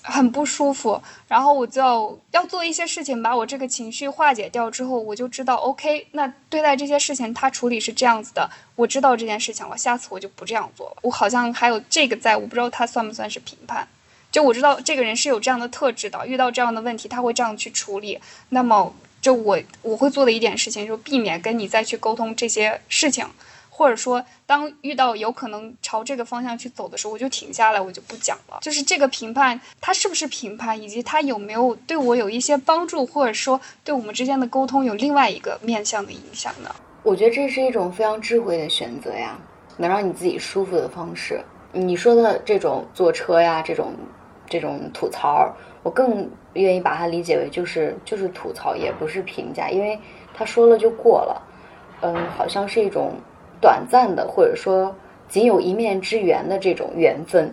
很不舒服，然后我就要做一些事情，把我这个情绪化解掉之后，我就知道，OK，那对待这些事情，他处理是这样子的，我知道这件事情了，下次我就不这样做了。我好像还有这个在，我不知道他算不算是评判，就我知道这个人是有这样的特质的，遇到这样的问题他会这样去处理，那么就我我会做的一点事情，就避免跟你再去沟通这些事情。或者说，当遇到有可能朝这个方向去走的时候，我就停下来，我就不讲了。就是这个评判，它是不是评判，以及它有没有对我有一些帮助，或者说对我们之间的沟通有另外一个面向的影响呢？我觉得这是一种非常智慧的选择呀，能让你自己舒服的方式。你说的这种坐车呀，这种这种吐槽，我更愿意把它理解为就是就是吐槽，也不是评价，因为他说了就过了。嗯，好像是一种。短暂的，或者说仅有一面之缘的这种缘分，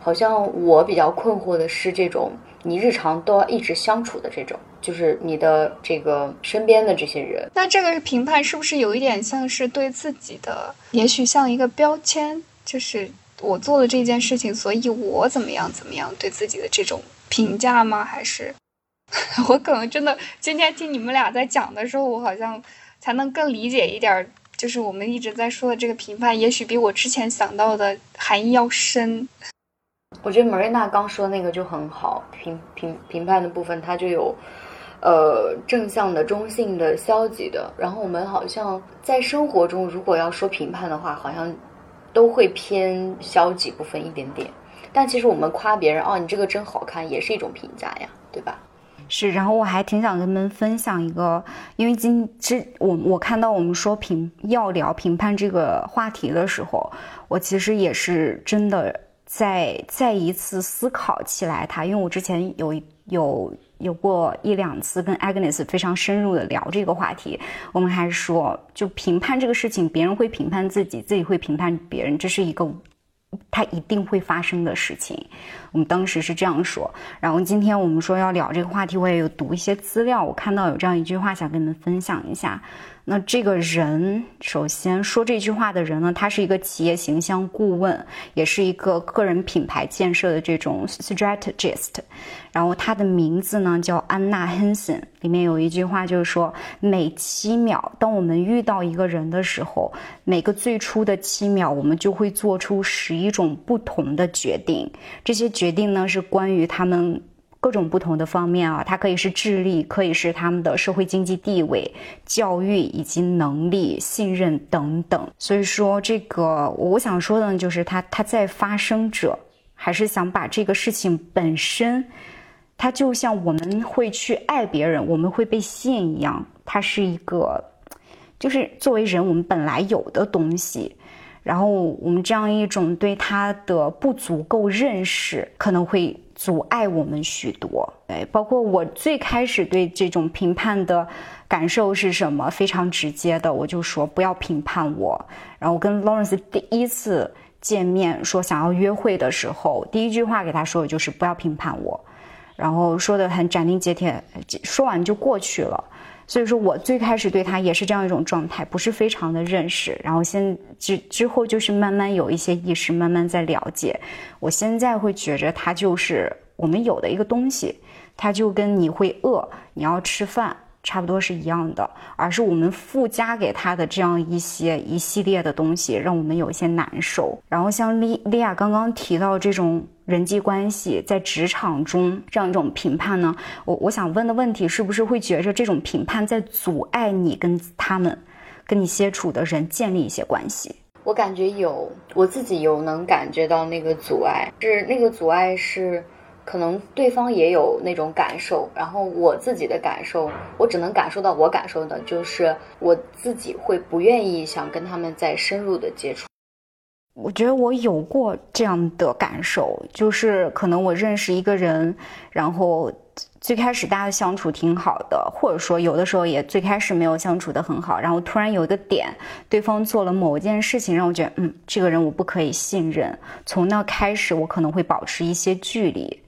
好像我比较困惑的是这种你日常都要一直相处的这种，就是你的这个身边的这些人。那这个评判是不是有一点像是对自己的，也许像一个标签，就是我做了这件事情，所以我怎么样怎么样，对自己的这种评价吗？还是 我可能真的今天听你们俩在讲的时候，我好像才能更理解一点。就是我们一直在说的这个评判，也许比我之前想到的含义要深。我觉得 Marina 刚说那个就很好，评评评判的部分，它就有，呃，正向的、中性的、消极的。然后我们好像在生活中，如果要说评判的话，好像都会偏消极部分一点点。但其实我们夸别人，哦，你这个真好看，也是一种评价呀，对吧？是，然后我还挺想跟你们分享一个，因为今之我我看到我们说评要聊评判这个话题的时候，我其实也是真的再再一次思考起来它，因为我之前有有有过一两次跟 Agnes 非常深入的聊这个话题，我们还说就评判这个事情，别人会评判自己，自己会评判别人，这是一个。它一定会发生的事情，我们当时是这样说。然后今天我们说要聊这个话题，我也有读一些资料，我看到有这样一句话，想跟你们分享一下。那这个人，首先说这句话的人呢，他是一个企业形象顾问，也是一个个人品牌建设的这种 strategist。然后他的名字呢叫安娜·亨森。里面有一句话就是说，每七秒，当我们遇到一个人的时候，每个最初的七秒，我们就会做出十一种不同的决定。这些决定呢，是关于他们。各种不同的方面啊，它可以是智力，可以是他们的社会经济地位、教育以及能力、信任等等。所以说，这个我想说的呢，就是他他在发生者，还是想把这个事情本身，它就像我们会去爱别人，我们会被吸引一样，它是一个，就是作为人我们本来有的东西。然后我们这样一种对他的不足够认识，可能会。阻碍我们许多，对，包括我最开始对这种评判的感受是什么？非常直接的，我就说不要评判我。然后跟 Lawrence 第一次见面说想要约会的时候，第一句话给他说的就是不要评判我，然后说的很斩钉截铁，说完就过去了。所以说我最开始对他也是这样一种状态，不是非常的认识。然后现之之后就是慢慢有一些意识，慢慢在了解。我现在会觉着他就是我们有的一个东西，他就跟你会饿，你要吃饭。差不多是一样的，而是我们附加给他的这样一些一系列的东西，让我们有一些难受。然后像莉莉亚刚刚提到这种人际关系，在职场中这样一种评判呢，我我想问的问题是不是会觉着这种评判在阻碍你跟他们，跟你接触的人建立一些关系？我感觉有，我自己有能感觉到那个阻碍，是那个阻碍是。可能对方也有那种感受，然后我自己的感受，我只能感受到我感受的，就是我自己会不愿意想跟他们再深入的接触。我觉得我有过这样的感受，就是可能我认识一个人，然后最开始大家相处挺好的，或者说有的时候也最开始没有相处的很好，然后突然有一个点，对方做了某一件事情，让我觉得，嗯，这个人我不可以信任。从那开始，我可能会保持一些距离。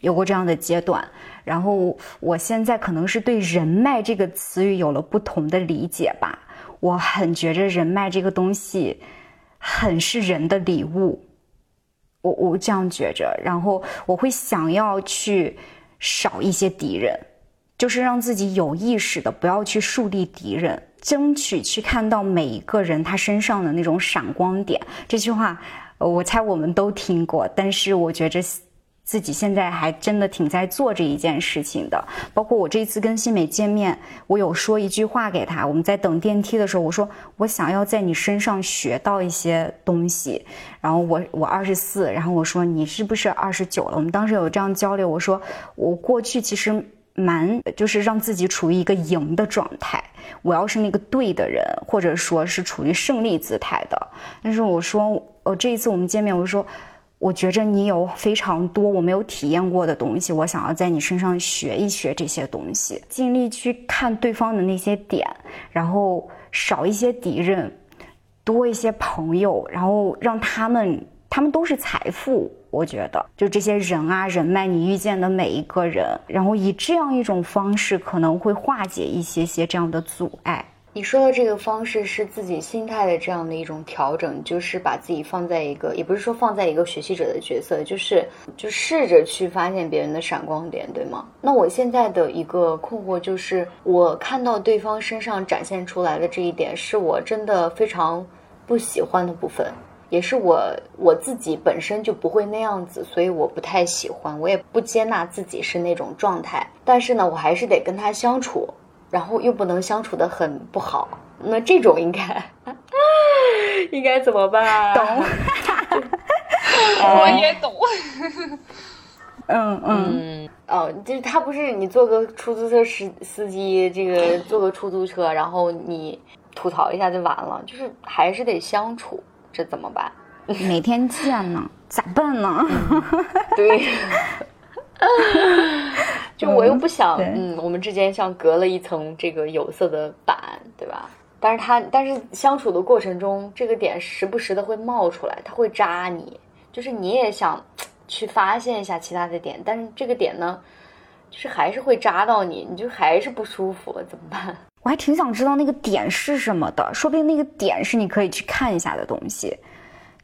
有过这样的阶段，然后我现在可能是对“人脉”这个词语有了不同的理解吧。我很觉着人脉这个东西，很是人的礼物。我我这样觉着，然后我会想要去少一些敌人，就是让自己有意识的不要去树立敌人，争取去看到每一个人他身上的那种闪光点。这句话，我猜我们都听过，但是我觉着。自己现在还真的挺在做这一件事情的，包括我这次跟新美见面，我有说一句话给他。我们在等电梯的时候，我说我想要在你身上学到一些东西。然后我我二十四，然后我说你是不是二十九了？我们当时有这样交流，我说我过去其实蛮就是让自己处于一个赢的状态，我要是那个对的人，或者说是处于胜利姿态的。但是我说，呃，这一次我们见面，我说。我觉着你有非常多我没有体验过的东西，我想要在你身上学一学这些东西，尽力去看对方的那些点，然后少一些敌人，多一些朋友，然后让他们，他们都是财富。我觉得，就这些人啊，人脉，你遇见的每一个人，然后以这样一种方式，可能会化解一些些这样的阻碍。你说的这个方式是自己心态的这样的一种调整，就是把自己放在一个，也不是说放在一个学习者的角色，就是就试着去发现别人的闪光点，对吗？那我现在的一个困惑就是，我看到对方身上展现出来的这一点，是我真的非常不喜欢的部分，也是我我自己本身就不会那样子，所以我不太喜欢，我也不接纳自己是那种状态，但是呢，我还是得跟他相处。然后又不能相处的很不好，那这种应该 应该怎么办？懂，我也懂。嗯嗯哦，就是他不是你坐个出租车司司机，这个坐个出租车，然后你吐槽一下就完了，就是还是得相处，这怎么办？每天见呢，咋办呢？对。就我又不想，嗯，我们之间像隔了一层这个有色的板，对吧？但是他，但是相处的过程中，这个点时不时的会冒出来，他会扎你，就是你也想去发现一下其他的点，但是这个点呢，就是还是会扎到你，你就还是不舒服，怎么办？我还挺想知道那个点是什么的，说不定那个点是你可以去看一下的东西。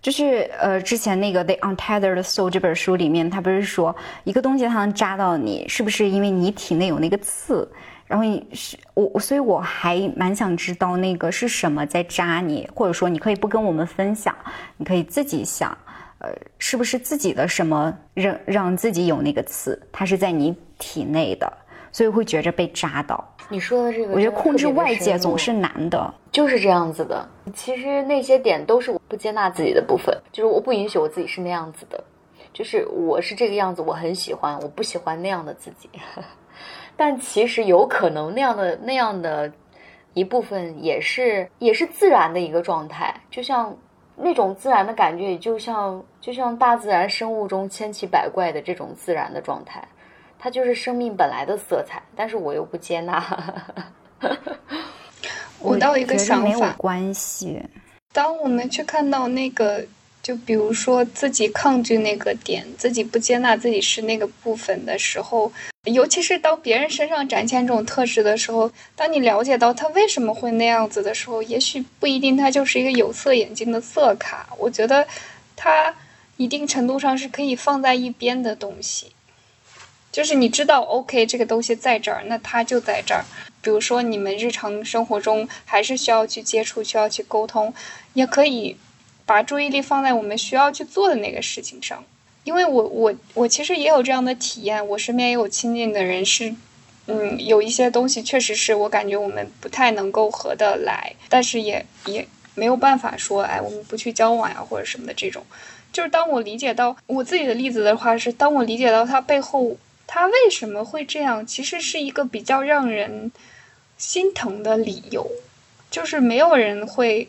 就是呃，之前那个《The Untethered Soul》这本书里面，他不是说一个东西它能扎到你，是不是因为你体内有那个刺？然后你是我，所以我还蛮想知道那个是什么在扎你，或者说你可以不跟我们分享，你可以自己想，呃，是不是自己的什么让让自己有那个刺？它是在你体内的，所以会觉着被扎到。你说的这个，我觉得控制外界总是难的，就是这样子的。其实那些点都是我不接纳自己的部分，就是我不允许我自己是那样子的，就是我是这个样子，我很喜欢，我不喜欢那样的自己。但其实有可能那样的那样的一部分也是也是自然的一个状态，就像那种自然的感觉，也就像就像大自然生物中千奇百怪的这种自然的状态。它就是生命本来的色彩，但是我又不接纳。我倒一个想法，没有关系。当我们去看到那个，就比如说自己抗拒那个点，自己不接纳自己是那个部分的时候，尤其是当别人身上展现这种特质的时候，当你了解到他为什么会那样子的时候，也许不一定他就是一个有色眼镜的色卡。我觉得，它一定程度上是可以放在一边的东西。就是你知道，OK，这个东西在这儿，那它就在这儿。比如说，你们日常生活中还是需要去接触，需要去沟通，也可以把注意力放在我们需要去做的那个事情上。因为我我我其实也有这样的体验，我身边也有亲近的人是，嗯，有一些东西确实是我感觉我们不太能够合得来，但是也也没有办法说，哎，我们不去交往呀，或者什么的这种。就是当我理解到我自己的例子的话，是当我理解到它背后。他为什么会这样？其实是一个比较让人心疼的理由，就是没有人会。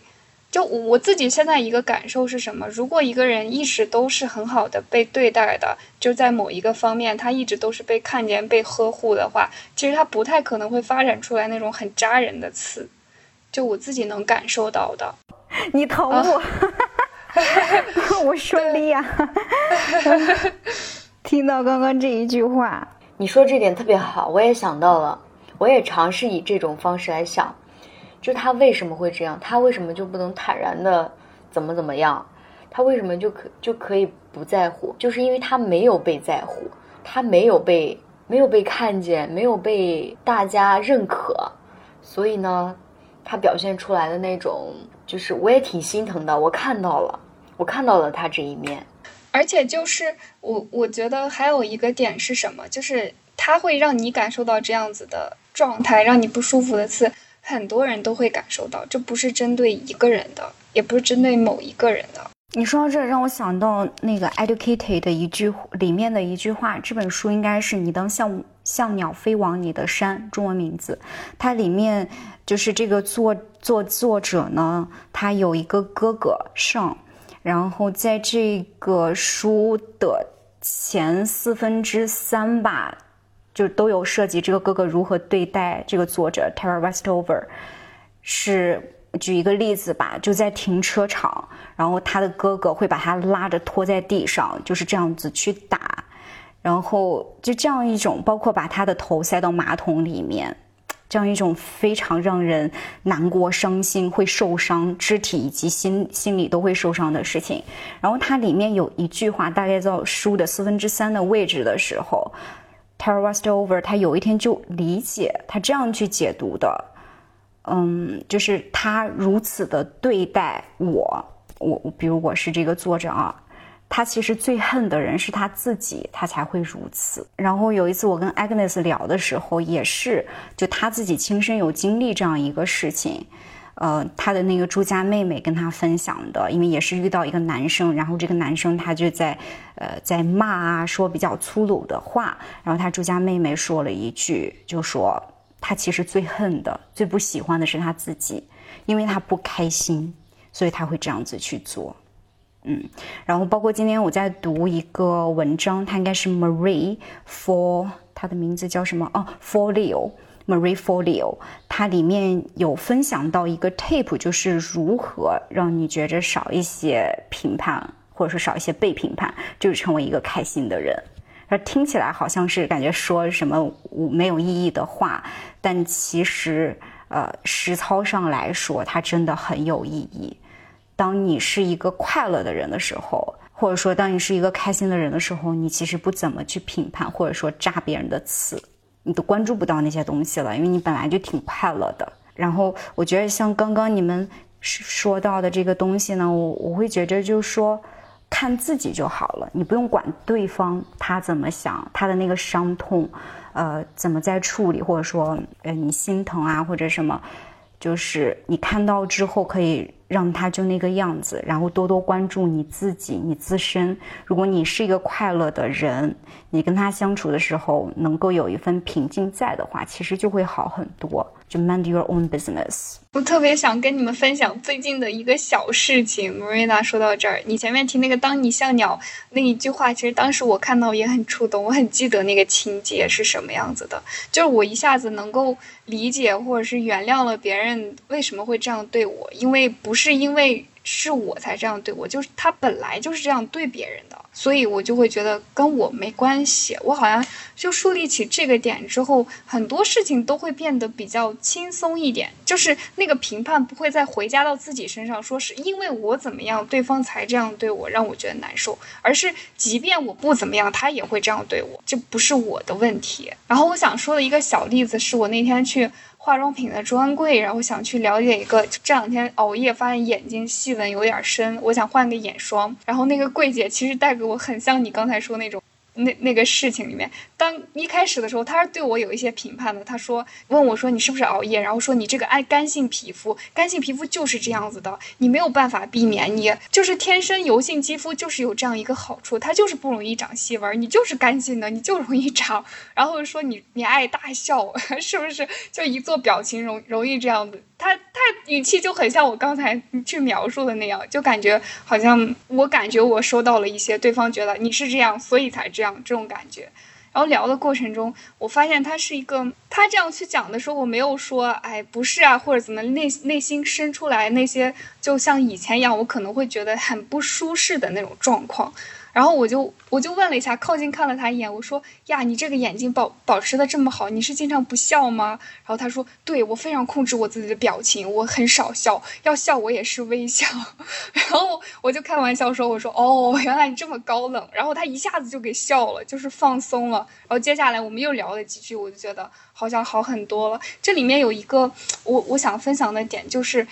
就我自己现在一个感受是什么？如果一个人一直都是很好的被对待的，就在某一个方面他一直都是被看见、被呵护的话，其实他不太可能会发展出来那种很扎人的刺。就我自己能感受到的。你疼我？我顺利呀。听到刚刚这一句话，你说这点特别好，我也想到了，我也尝试以这种方式来想，就他为什么会这样？他为什么就不能坦然的怎么怎么样？他为什么就可就可以不在乎？就是因为他没有被在乎，他没有被没有被看见，没有被大家认可，所以呢，他表现出来的那种，就是我也挺心疼的。我看到了，我看到了他这一面。而且就是我，我觉得还有一个点是什么？就是它会让你感受到这样子的状态，让你不舒服的刺，很多人都会感受到。这不是针对一个人的，也不是针对某一个人的。你说到这，让我想到那个《Educated》的一句里面的一句话。这本书应该是你当像像鸟飞往你的山，中文名字。它里面就是这个作作作者呢，他有一个哥哥上。然后在这个书的前四分之三吧，就都有涉及这个哥哥如何对待这个作者 Tara Westover。是举一个例子吧，就在停车场，然后他的哥哥会把他拉着拖在地上，就是这样子去打，然后就这样一种，包括把他的头塞到马桶里面。这样一种非常让人难过、伤心、会受伤，肢体以及心心理都会受伤的事情。然后它里面有一句话，大概到书的四分之三的位置的时候，Tara Westover 他有一天就理解，他这样去解读的，嗯，就是他如此的对待我，我比如我是这个作者啊。他其实最恨的人是他自己，他才会如此。然后有一次我跟 Agnes 聊的时候，也是就他自己亲身有经历这样一个事情，呃，他的那个朱家妹妹跟他分享的，因为也是遇到一个男生，然后这个男生他就在呃在骂啊，说比较粗鲁的话，然后他朱家妹妹说了一句，就说他其实最恨的、最不喜欢的是他自己，因为他不开心，所以他会这样子去做。嗯，然后包括今天我在读一个文章，它应该是 Marie For，它的名字叫什么？哦，Folio，Marie Folio，它里面有分享到一个 tape，就是如何让你觉着少一些评判，或者说少一些被评判，就是成为一个开心的人。而听起来好像是感觉说什么没有意义的话，但其实呃实操上来说，它真的很有意义。当你是一个快乐的人的时候，或者说当你是一个开心的人的时候，你其实不怎么去评判，或者说扎别人的刺，你都关注不到那些东西了，因为你本来就挺快乐的。然后我觉得像刚刚你们说到的这个东西呢，我我会觉着就是说，看自己就好了，你不用管对方他怎么想，他的那个伤痛，呃，怎么在处理，或者说，呃，你心疼啊，或者什么，就是你看到之后可以。让他就那个样子，然后多多关注你自己，你自身。如果你是一个快乐的人，你跟他相处的时候能够有一份平静在的话，其实就会好很多。就 mind your own business。我特别想跟你们分享最近的一个小事情。Marina 说到这儿，你前面提那个“当你像鸟”那一句话，其实当时我看到也很触动，我很记得那个情节是什么样子的，就是我一下子能够理解或者是原谅了别人为什么会这样对我，因为不。是因为是我才这样对我，就是他本来就是这样对别人的。所以我就会觉得跟我没关系，我好像就树立起这个点之后，很多事情都会变得比较轻松一点，就是那个评判不会再回加到自己身上，说是因为我怎么样，对方才这样对我，让我觉得难受，而是即便我不怎么样，他也会这样对我，这不是我的问题。然后我想说的一个小例子是我那天去化妆品的专柜，然后想去了解一个，这两天熬夜发现眼睛细纹有点深，我想换个眼霜，然后那个柜姐其实带给我很像你刚才说那种。那那个事情里面，当一开始的时候，他是对我有一些评判的。他说问我说你是不是熬夜，然后说你这个爱干性皮肤，干性皮肤就是这样子的，你没有办法避免，你就是天生油性肌肤就是有这样一个好处，它就是不容易长细纹，你就是干性的，你就容易长。然后说你你爱大笑，是不是？就一做表情容容易这样子。他他语气就很像我刚才去描述的那样，就感觉好像我感觉我收到了一些对方觉得你是这样，所以才这样这种感觉。然后聊的过程中，我发现他是一个，他这样去讲的时候，我没有说哎不是啊或者怎么内内心生出来那些就像以前一样，我可能会觉得很不舒适的那种状况。然后我就我就问了一下，靠近看了他一眼，我说呀，你这个眼睛保保持的这么好，你是经常不笑吗？然后他说，对我非常控制我自己的表情，我很少笑，要笑我也是微笑。然后我就开玩笑说，我说哦，原来你这么高冷。然后他一下子就给笑了，就是放松了。然后接下来我们又聊了几句，我就觉得好像好很多了。这里面有一个我我想分享的点就是。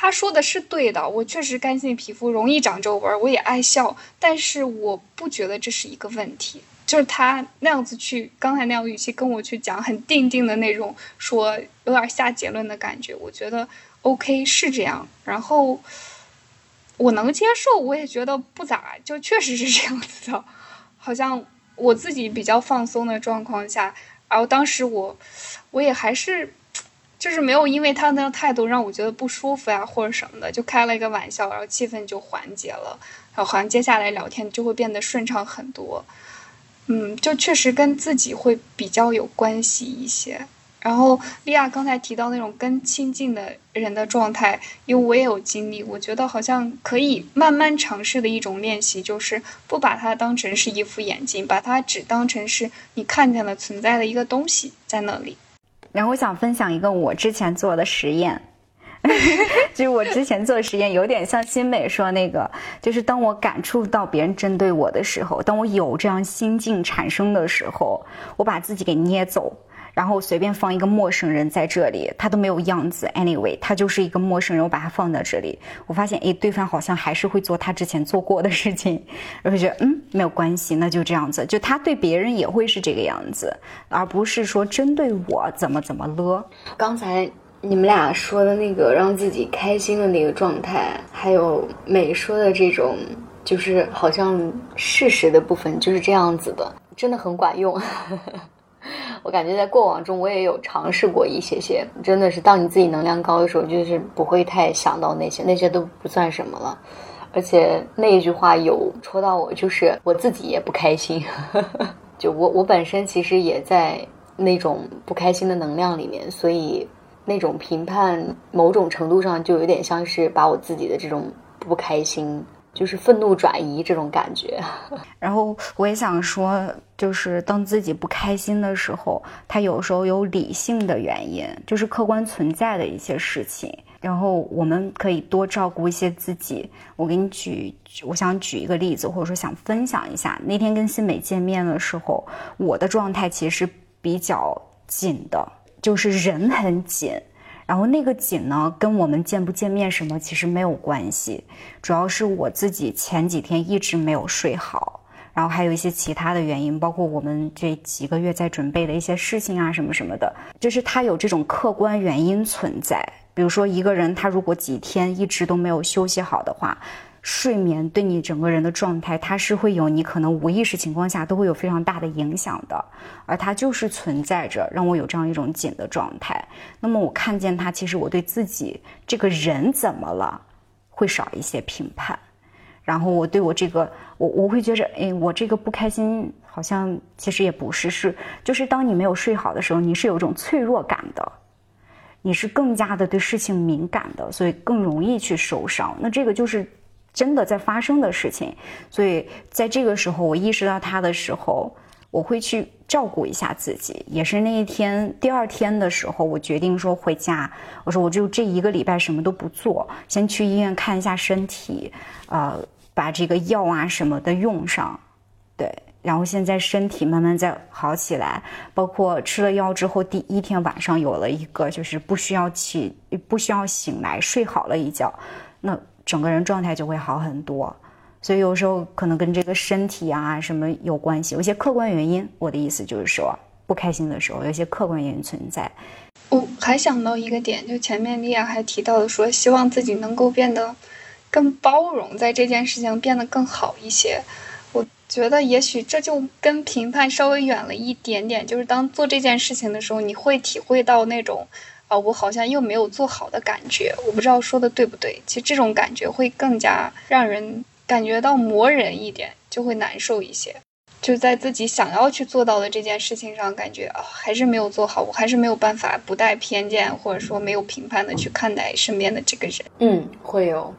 他说的是对的，我确实干性皮肤容易长皱纹，我也爱笑，但是我不觉得这是一个问题。就是他那样子去，刚才那样语气跟我去讲，很定定的那种，说有点下结论的感觉，我觉得 OK 是这样，然后我能接受，我也觉得不咋，就确实是这样子的，好像我自己比较放松的状况下，然后当时我我也还是。就是没有因为他那个态度让我觉得不舒服呀，或者什么的，就开了一个玩笑，然后气氛就缓解了，然后好像接下来聊天就会变得顺畅很多。嗯，就确实跟自己会比较有关系一些。然后利亚刚才提到那种跟亲近的人的状态，因为我也有经历，我觉得好像可以慢慢尝试的一种练习，就是不把它当成是一副眼镜，把它只当成是你看见了存在的一个东西在那里。然后我想分享一个我之前做的实验，就是我之前做的实验有点像新美说那个，就是当我感触到别人针对我的时候，当我有这样心境产生的时候，我把自己给捏走。然后随便放一个陌生人在这里，他都没有样子。Anyway，他就是一个陌生人，我把他放在这里，我发现，哎，对方好像还是会做他之前做过的事情，我就觉得，嗯，没有关系，那就这样子。就他对别人也会是这个样子，而不是说针对我怎么怎么了。刚才你们俩说的那个让自己开心的那个状态，还有美说的这种，就是好像事实的部分就是这样子的，真的很管用。我感觉在过往中，我也有尝试过一些些，真的是当你自己能量高的时候，就是不会太想到那些，那些都不算什么了。而且那一句话有戳到我，就是我自己也不开心，就我我本身其实也在那种不开心的能量里面，所以那种评判某种程度上就有点像是把我自己的这种不开心。就是愤怒转移这种感觉，然后我也想说，就是当自己不开心的时候，他有时候有理性的原因，就是客观存在的一些事情。然后我们可以多照顾一些自己。我给你举，我想举一个例子，或者说想分享一下。那天跟新美见面的时候，我的状态其实比较紧的，就是人很紧。然后那个紧呢，跟我们见不见面什么其实没有关系，主要是我自己前几天一直没有睡好，然后还有一些其他的原因，包括我们这几个月在准备的一些事情啊什么什么的，就是他有这种客观原因存在。比如说一个人他如果几天一直都没有休息好的话。睡眠对你整个人的状态，它是会有你可能无意识情况下都会有非常大的影响的，而它就是存在着让我有这样一种紧的状态。那么我看见它，其实我对自己这个人怎么了，会少一些评判，然后我对我这个，我我会觉着，哎，我这个不开心，好像其实也不是，是就是当你没有睡好的时候，你是有一种脆弱感的，你是更加的对事情敏感的，所以更容易去受伤。那这个就是。真的在发生的事情，所以在这个时候，我意识到他的时候，我会去照顾一下自己。也是那一天第二天的时候，我决定说回家。我说我就这一个礼拜什么都不做，先去医院看一下身体，呃，把这个药啊什么的用上，对。然后现在身体慢慢在好起来，包括吃了药之后，第一天晚上有了一个就是不需要起，不需要醒来，睡好了一觉，那。整个人状态就会好很多，所以有时候可能跟这个身体啊什么有关系，有些客观原因。我的意思就是说，不开心的时候，有些客观原因存在。我还想到一个点，就前面莉亚还提到的，说希望自己能够变得更包容，在这件事情变得更好一些。我觉得也许这就跟评判稍微远了一点点，就是当做这件事情的时候，你会体会到那种。啊，我好像又没有做好的感觉，我不知道说的对不对。其实这种感觉会更加让人感觉到磨人一点，就会难受一些。就在自己想要去做到的这件事情上，感觉啊还是没有做好，我还是没有办法不带偏见或者说没有评判的去看待身边的这个人。嗯，会有，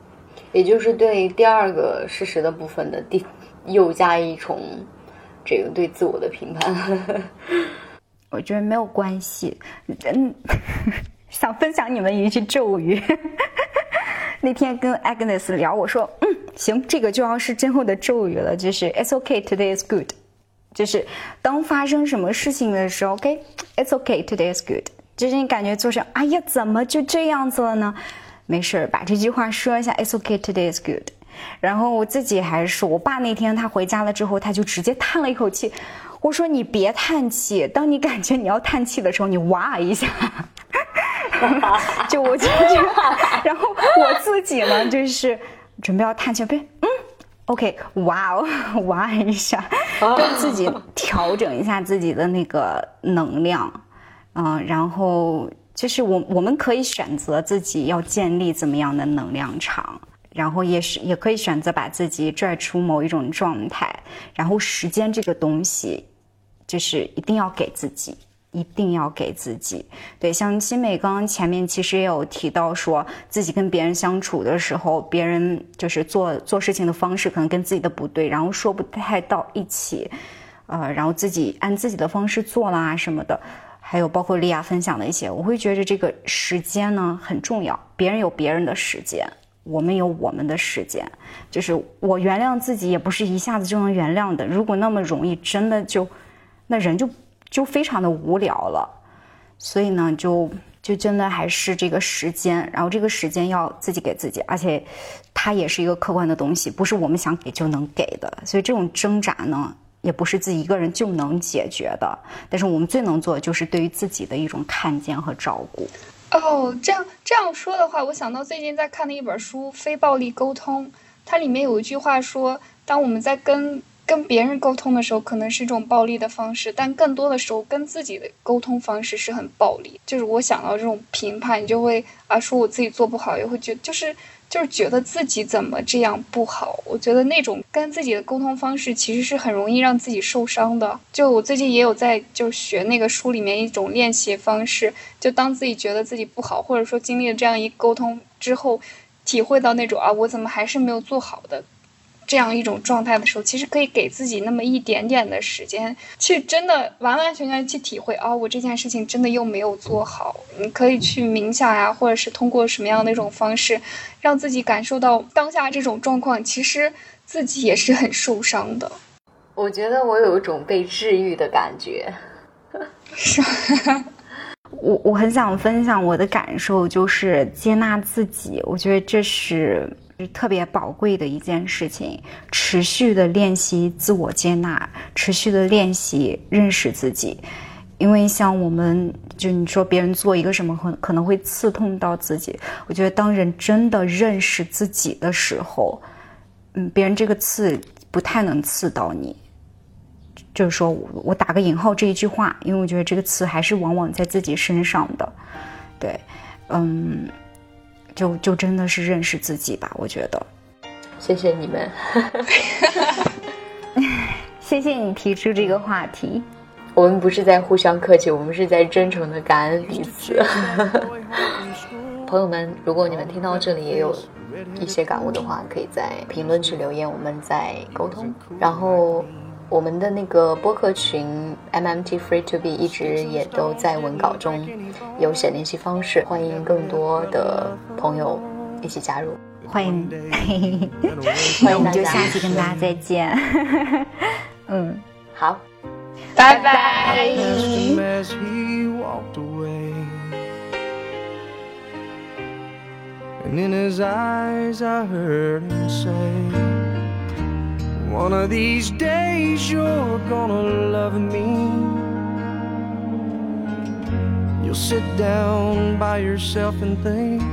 也就是对第二个事实的部分的第又加一重这个对自我的评判。我觉得没有关系，嗯，想分享你们一句咒语。那天跟 Agnes 聊，我说，嗯，行，这个就要是今后的咒语了，就是 It's OK today is good。就是当发生什么事情的时候，OK，It's OK today is good。就是你感觉做成，哎呀，怎么就这样子了呢？没事儿，把这句话说一下，It's OK today is good。然后我自己还是，我爸那天他回家了之后，他就直接叹了一口气。我说你别叹气，当你感觉你要叹气的时候，你哇一下，就我就这样。然后我自己呢，就是准备要叹气，别嗯，OK，哇哦，哇一下，跟自己调整一下自己的那个能量，嗯，然后就是我我们可以选择自己要建立怎么样的能量场。然后也是也可以选择把自己拽出某一种状态，然后时间这个东西，就是一定要给自己，一定要给自己。对，像新美刚刚前面其实也有提到，说自己跟别人相处的时候，别人就是做做事情的方式可能跟自己的不对，然后说不太到一起，呃，然后自己按自己的方式做啦什么的，还有包括莉亚分享的一些，我会觉得这个时间呢很重要，别人有别人的时间。我们有我们的时间，就是我原谅自己也不是一下子就能原谅的。如果那么容易，真的就那人就就非常的无聊了。所以呢，就就真的还是这个时间，然后这个时间要自己给自己，而且它也是一个客观的东西，不是我们想给就能给的。所以这种挣扎呢，也不是自己一个人就能解决的。但是我们最能做的就是对于自己的一种看见和照顾。哦，这样这样说的话，我想到最近在看的一本书《非暴力沟通》，它里面有一句话说，当我们在跟跟别人沟通的时候，可能是一种暴力的方式，但更多的时候跟自己的沟通方式是很暴力。就是我想到这种评判，你就会啊说我自己做不好，也会觉得就是。就是觉得自己怎么这样不好，我觉得那种跟自己的沟通方式其实是很容易让自己受伤的。就我最近也有在就学那个书里面一种练习方式，就当自己觉得自己不好，或者说经历了这样一沟通之后，体会到那种啊我怎么还是没有做好的。这样一种状态的时候，其实可以给自己那么一点点的时间，去真的完完全全去体会啊，我这件事情真的又没有做好。你可以去冥想呀，或者是通过什么样的一种方式，让自己感受到当下这种状况，其实自己也是很受伤的。我觉得我有一种被治愈的感觉，是。我我很想分享我的感受，就是接纳自己。我觉得这是是特别宝贵的一件事情。持续的练习自我接纳，持续的练习认识自己。因为像我们，就你说别人做一个什么，可可能会刺痛到自己。我觉得当人真的认识自己的时候，嗯，别人这个刺不太能刺到你。就是说我打个引号这一句话，因为我觉得这个词还是往往在自己身上的，对，嗯，就就真的是认识自己吧，我觉得。谢谢你们，谢谢你提出这个话题。我们不是在互相客气，我们是在真诚的感恩彼此。朋友们，如果你们听到这里也有一些感悟的话，可以在评论区留言，我们再沟通。然后。我们的那个播客群 MMT Free to Be 一直也都在文稿中有写联系方式，欢迎更多的朋友一起加入，欢迎，欢迎我们就下期跟大家再见，嗯，好，拜拜。One of these days you're gonna love me. You'll sit down by yourself and think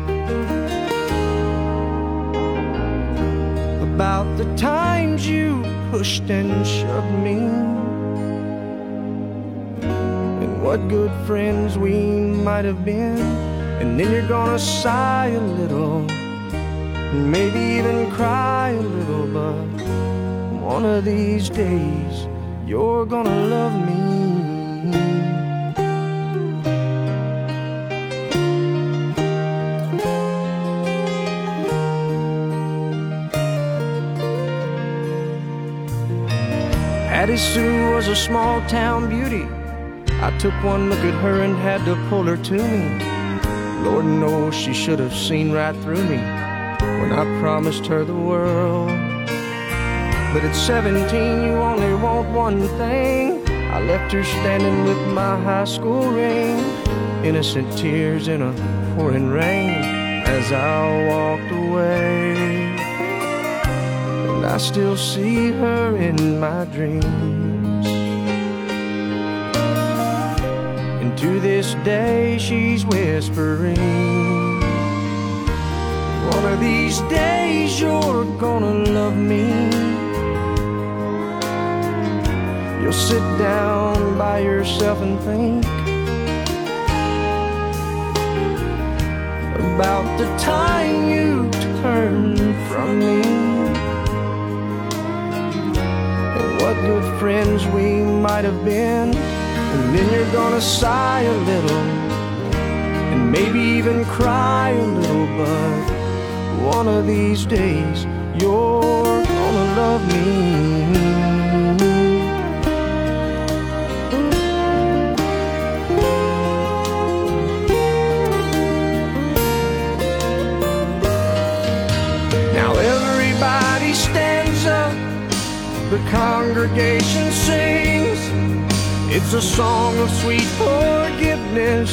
about the times you pushed and shoved me. And what good friends we might have been. And then you're gonna sigh a little, maybe even cry a little, but one of these days, you're gonna love me. Hattie Sue was a small town beauty. I took one look at her and had to pull her to me. Lord knows she should have seen right through me when I promised her the world. But at 17, you only want one thing. I left her standing with my high school ring. Innocent tears in a pouring rain as I walked away. And I still see her in my dreams. And to this day, she's whispering. One of these days, you're gonna love me. You'll sit down by yourself and think about the time you turned from me and what good friends we might have been. And then you're gonna sigh a little and maybe even cry a little, but one of these days you're gonna love me. Congregation sings. It's a song of sweet forgiveness,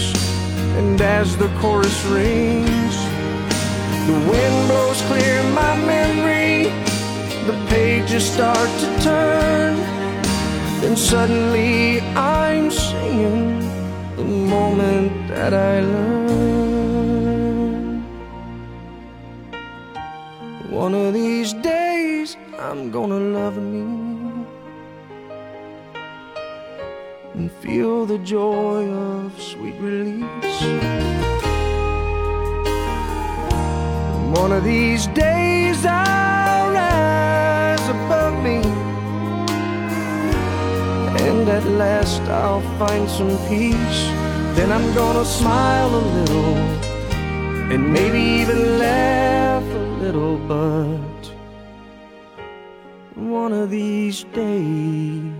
and as the chorus rings, the wind blows clear my memory. The pages start to turn, then suddenly I'm singing the moment that I learned. One of these days I'm gonna feel the joy of sweet release. One of these days I'll rise above me, and at last I'll find some peace. Then I'm gonna smile a little and maybe even laugh a little, but one of these days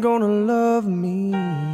gonna love me